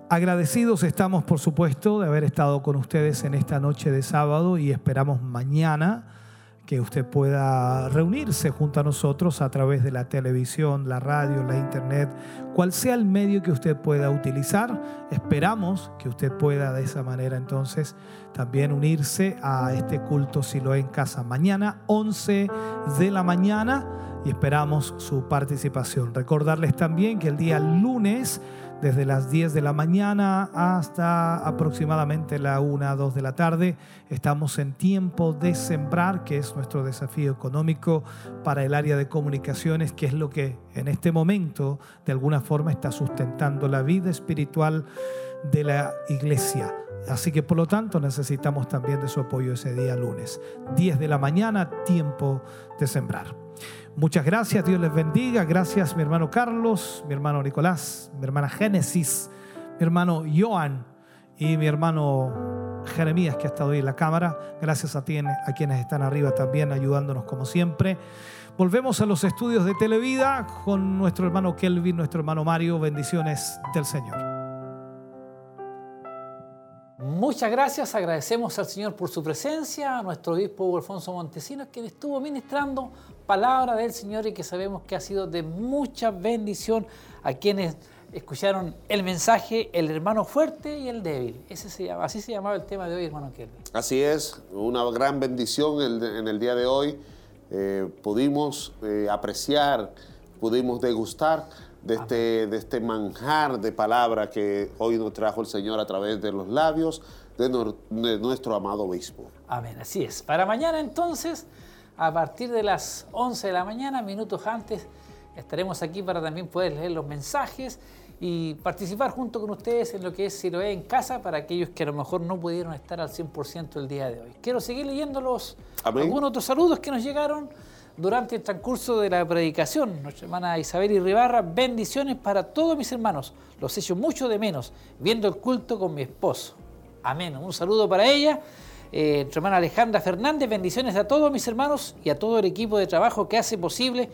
Agradecidos estamos, por supuesto, de haber estado con ustedes en esta noche de sábado y esperamos mañana que usted pueda reunirse junto a nosotros a través de la televisión, la radio, la internet, cual sea el medio que usted pueda utilizar. Esperamos que usted pueda de esa manera entonces también unirse a este culto Siloé en casa mañana, 11 de la mañana, y esperamos su participación. Recordarles también que el día lunes desde las 10 de la mañana hasta aproximadamente la 1, 2 de la tarde. Estamos en tiempo de sembrar, que es nuestro desafío económico para el área de comunicaciones, que es lo que en este momento de alguna forma está sustentando la vida espiritual de la iglesia. Así que por lo tanto necesitamos también de su apoyo ese día lunes. 10 de la mañana, tiempo de sembrar. Muchas gracias, Dios les bendiga. Gracias mi hermano Carlos, mi hermano Nicolás, mi hermana Génesis, mi hermano Joan y mi hermano Jeremías que ha estado ahí en la cámara. Gracias a, ti, a quienes están arriba también ayudándonos como siempre. Volvemos a los estudios de Televida con nuestro hermano Kelvin, nuestro hermano Mario. Bendiciones del Señor. Muchas gracias, agradecemos al Señor por su presencia, a nuestro obispo Alfonso Montesinos, quien estuvo ministrando palabra del Señor y que sabemos que ha sido de mucha bendición a quienes escucharon el mensaje, el hermano fuerte y el débil. Ese se llama, así se llamaba el tema de hoy, hermano Kelvin. Así es, una gran bendición en el día de hoy. Eh, pudimos eh, apreciar, pudimos degustar de este, de este manjar de palabra que hoy nos trajo el Señor a través de los labios de, nor- de nuestro amado obispo. Amén, así es. Para mañana entonces, a partir de las 11 de la mañana, minutos antes, estaremos aquí para también poder leer los mensajes y participar junto con ustedes en lo que es Siloé en casa para aquellos que a lo mejor no pudieron estar al 100% el día de hoy. Quiero seguir leyendo los algunos otros saludos que nos llegaron durante el transcurso de la predicación. Nuestra hermana Isabel Irribarra, bendiciones para todos mis hermanos. Los echo mucho de menos viendo el culto con mi esposo. Amén. Un saludo para ella. Eh, nuestra hermana Alejandra Fernández, bendiciones a todos mis hermanos y a todo el equipo de trabajo que hace posible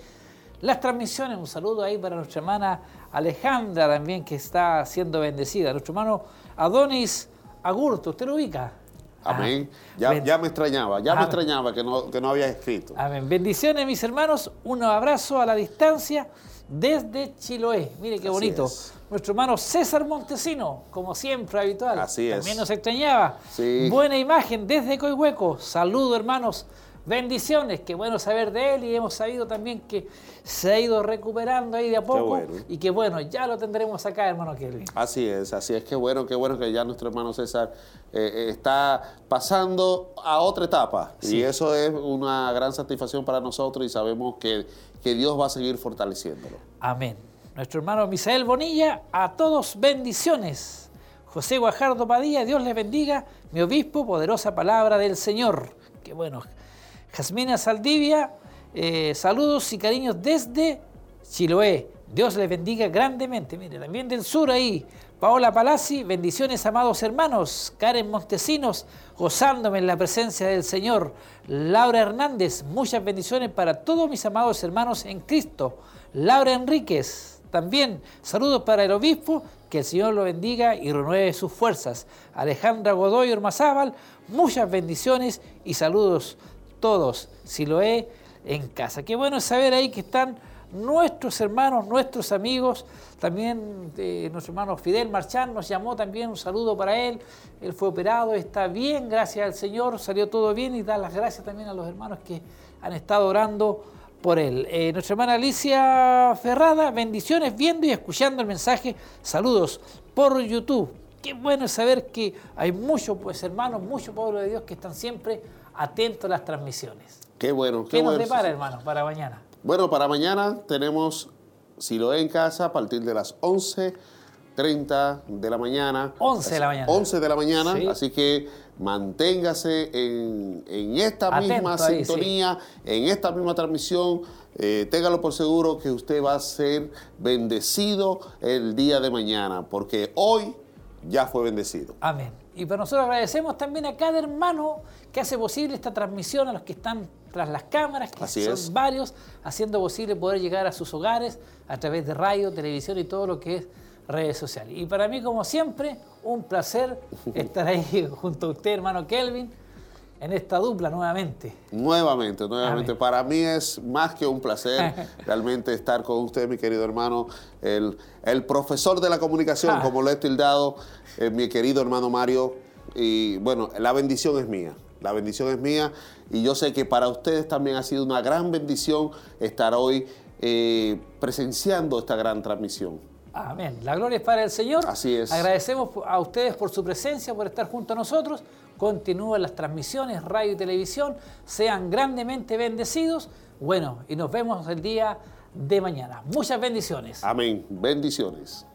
las transmisiones. Un saludo ahí para nuestra hermana Alejandra también que está siendo bendecida. Nuestro hermano Adonis Agurto, ¿usted lo ubica? Amén. Ah, Ya, ben- ya me extrañaba, ya me Amén. extrañaba que no, que no había escrito. Amén. Bendiciones, mis hermanos. Un abrazo a la distancia desde Chiloé. Mire qué bonito. es. Nuestro hermano César Montesino, como siempre, habitual. Así es. También nos extrañaba. Sí. Buena imagen desde Coihueco. Saludo, hermanos. Bendiciones. Qué bueno saber de él y hemos sabido también que se ha ido recuperando ahí de a poco. bueno. Y que bueno, ya lo tendremos acá, hermano Kelvin. Así es, así es. Qué bueno, qué bueno que ya nuestro hermano César eh, eh, está pasando a otra etapa. Sí. Y eso es una gran satisfacción para nosotros y sabemos que, que Dios va a seguir fortaleciéndolo. Amén. Nuestro hermano Misael Bonilla, a todos bendiciones. José Guajardo Padilla, Dios les bendiga. Mi obispo, poderosa palabra del Señor. Qué bueno. Jasmina Saldivia, eh, saludos y cariños desde Chiloé. Dios les bendiga grandemente. Mire, también del sur ahí. Paola Palazzi, bendiciones, amados hermanos. Karen Montesinos, gozándome en la presencia del Señor. Laura Hernández, muchas bendiciones para todos mis amados hermanos en Cristo. Laura Enríquez, también saludos para el obispo, que el Señor lo bendiga y renueve sus fuerzas. Alejandra Godoy Ormazábal, muchas bendiciones y saludos todos, si lo he en casa. Qué bueno saber ahí que están nuestros hermanos, nuestros amigos, también eh, nuestro hermano Fidel Marchán nos llamó también, un saludo para él, él fue operado, está bien, gracias al Señor, salió todo bien y dar las gracias también a los hermanos que han estado orando por él. Eh, nuestra hermana Alicia Ferrada, bendiciones viendo y escuchando el mensaje. Saludos por YouTube. Qué bueno saber que hay muchos pues, hermanos, muchos pueblos de Dios que están siempre atentos a las transmisiones. Qué bueno, qué, ¿Qué nos bueno. depara, hermano, para mañana? Bueno, para mañana tenemos Siloé en casa a partir de las 11.30 de la mañana. 11 de la mañana. 11 de la mañana, Sí. así que manténgase en, en esta Atento misma ahí, sintonía, en esta misma transmisión. Eh, téngalo por seguro que usted va a ser bendecido el día de mañana, porque hoy ya fue bendecido. Amén. Y para nosotros agradecemos también a cada hermano que hace posible esta transmisión, a los que están tras las cámaras, que Así son es. varios, haciendo posible poder llegar a sus hogares a través de radio, televisión y todo lo que es redes sociales. Y para mí, como siempre, un placer estar ahí junto a usted, hermano Kelvin, en esta dupla nuevamente. Nuevamente, nuevamente. Para mí es más que un placer realmente estar con usted, mi querido hermano, el, el profesor de la comunicación, Ah. como lo he tildado, eh, mi querido hermano Mario. Y bueno, la bendición es mía. La bendición es mía. Y yo sé que para ustedes también ha sido una gran bendición estar hoy eh, presenciando esta gran transmisión. Amén. La gloria es para el Señor. Así es. Agradecemos a ustedes por su presencia, por estar junto a nosotros. Continúen las transmisiones, radio y televisión. Sean grandemente bendecidos. Bueno, y nos vemos el día de mañana. Muchas bendiciones. Amén. Bendiciones.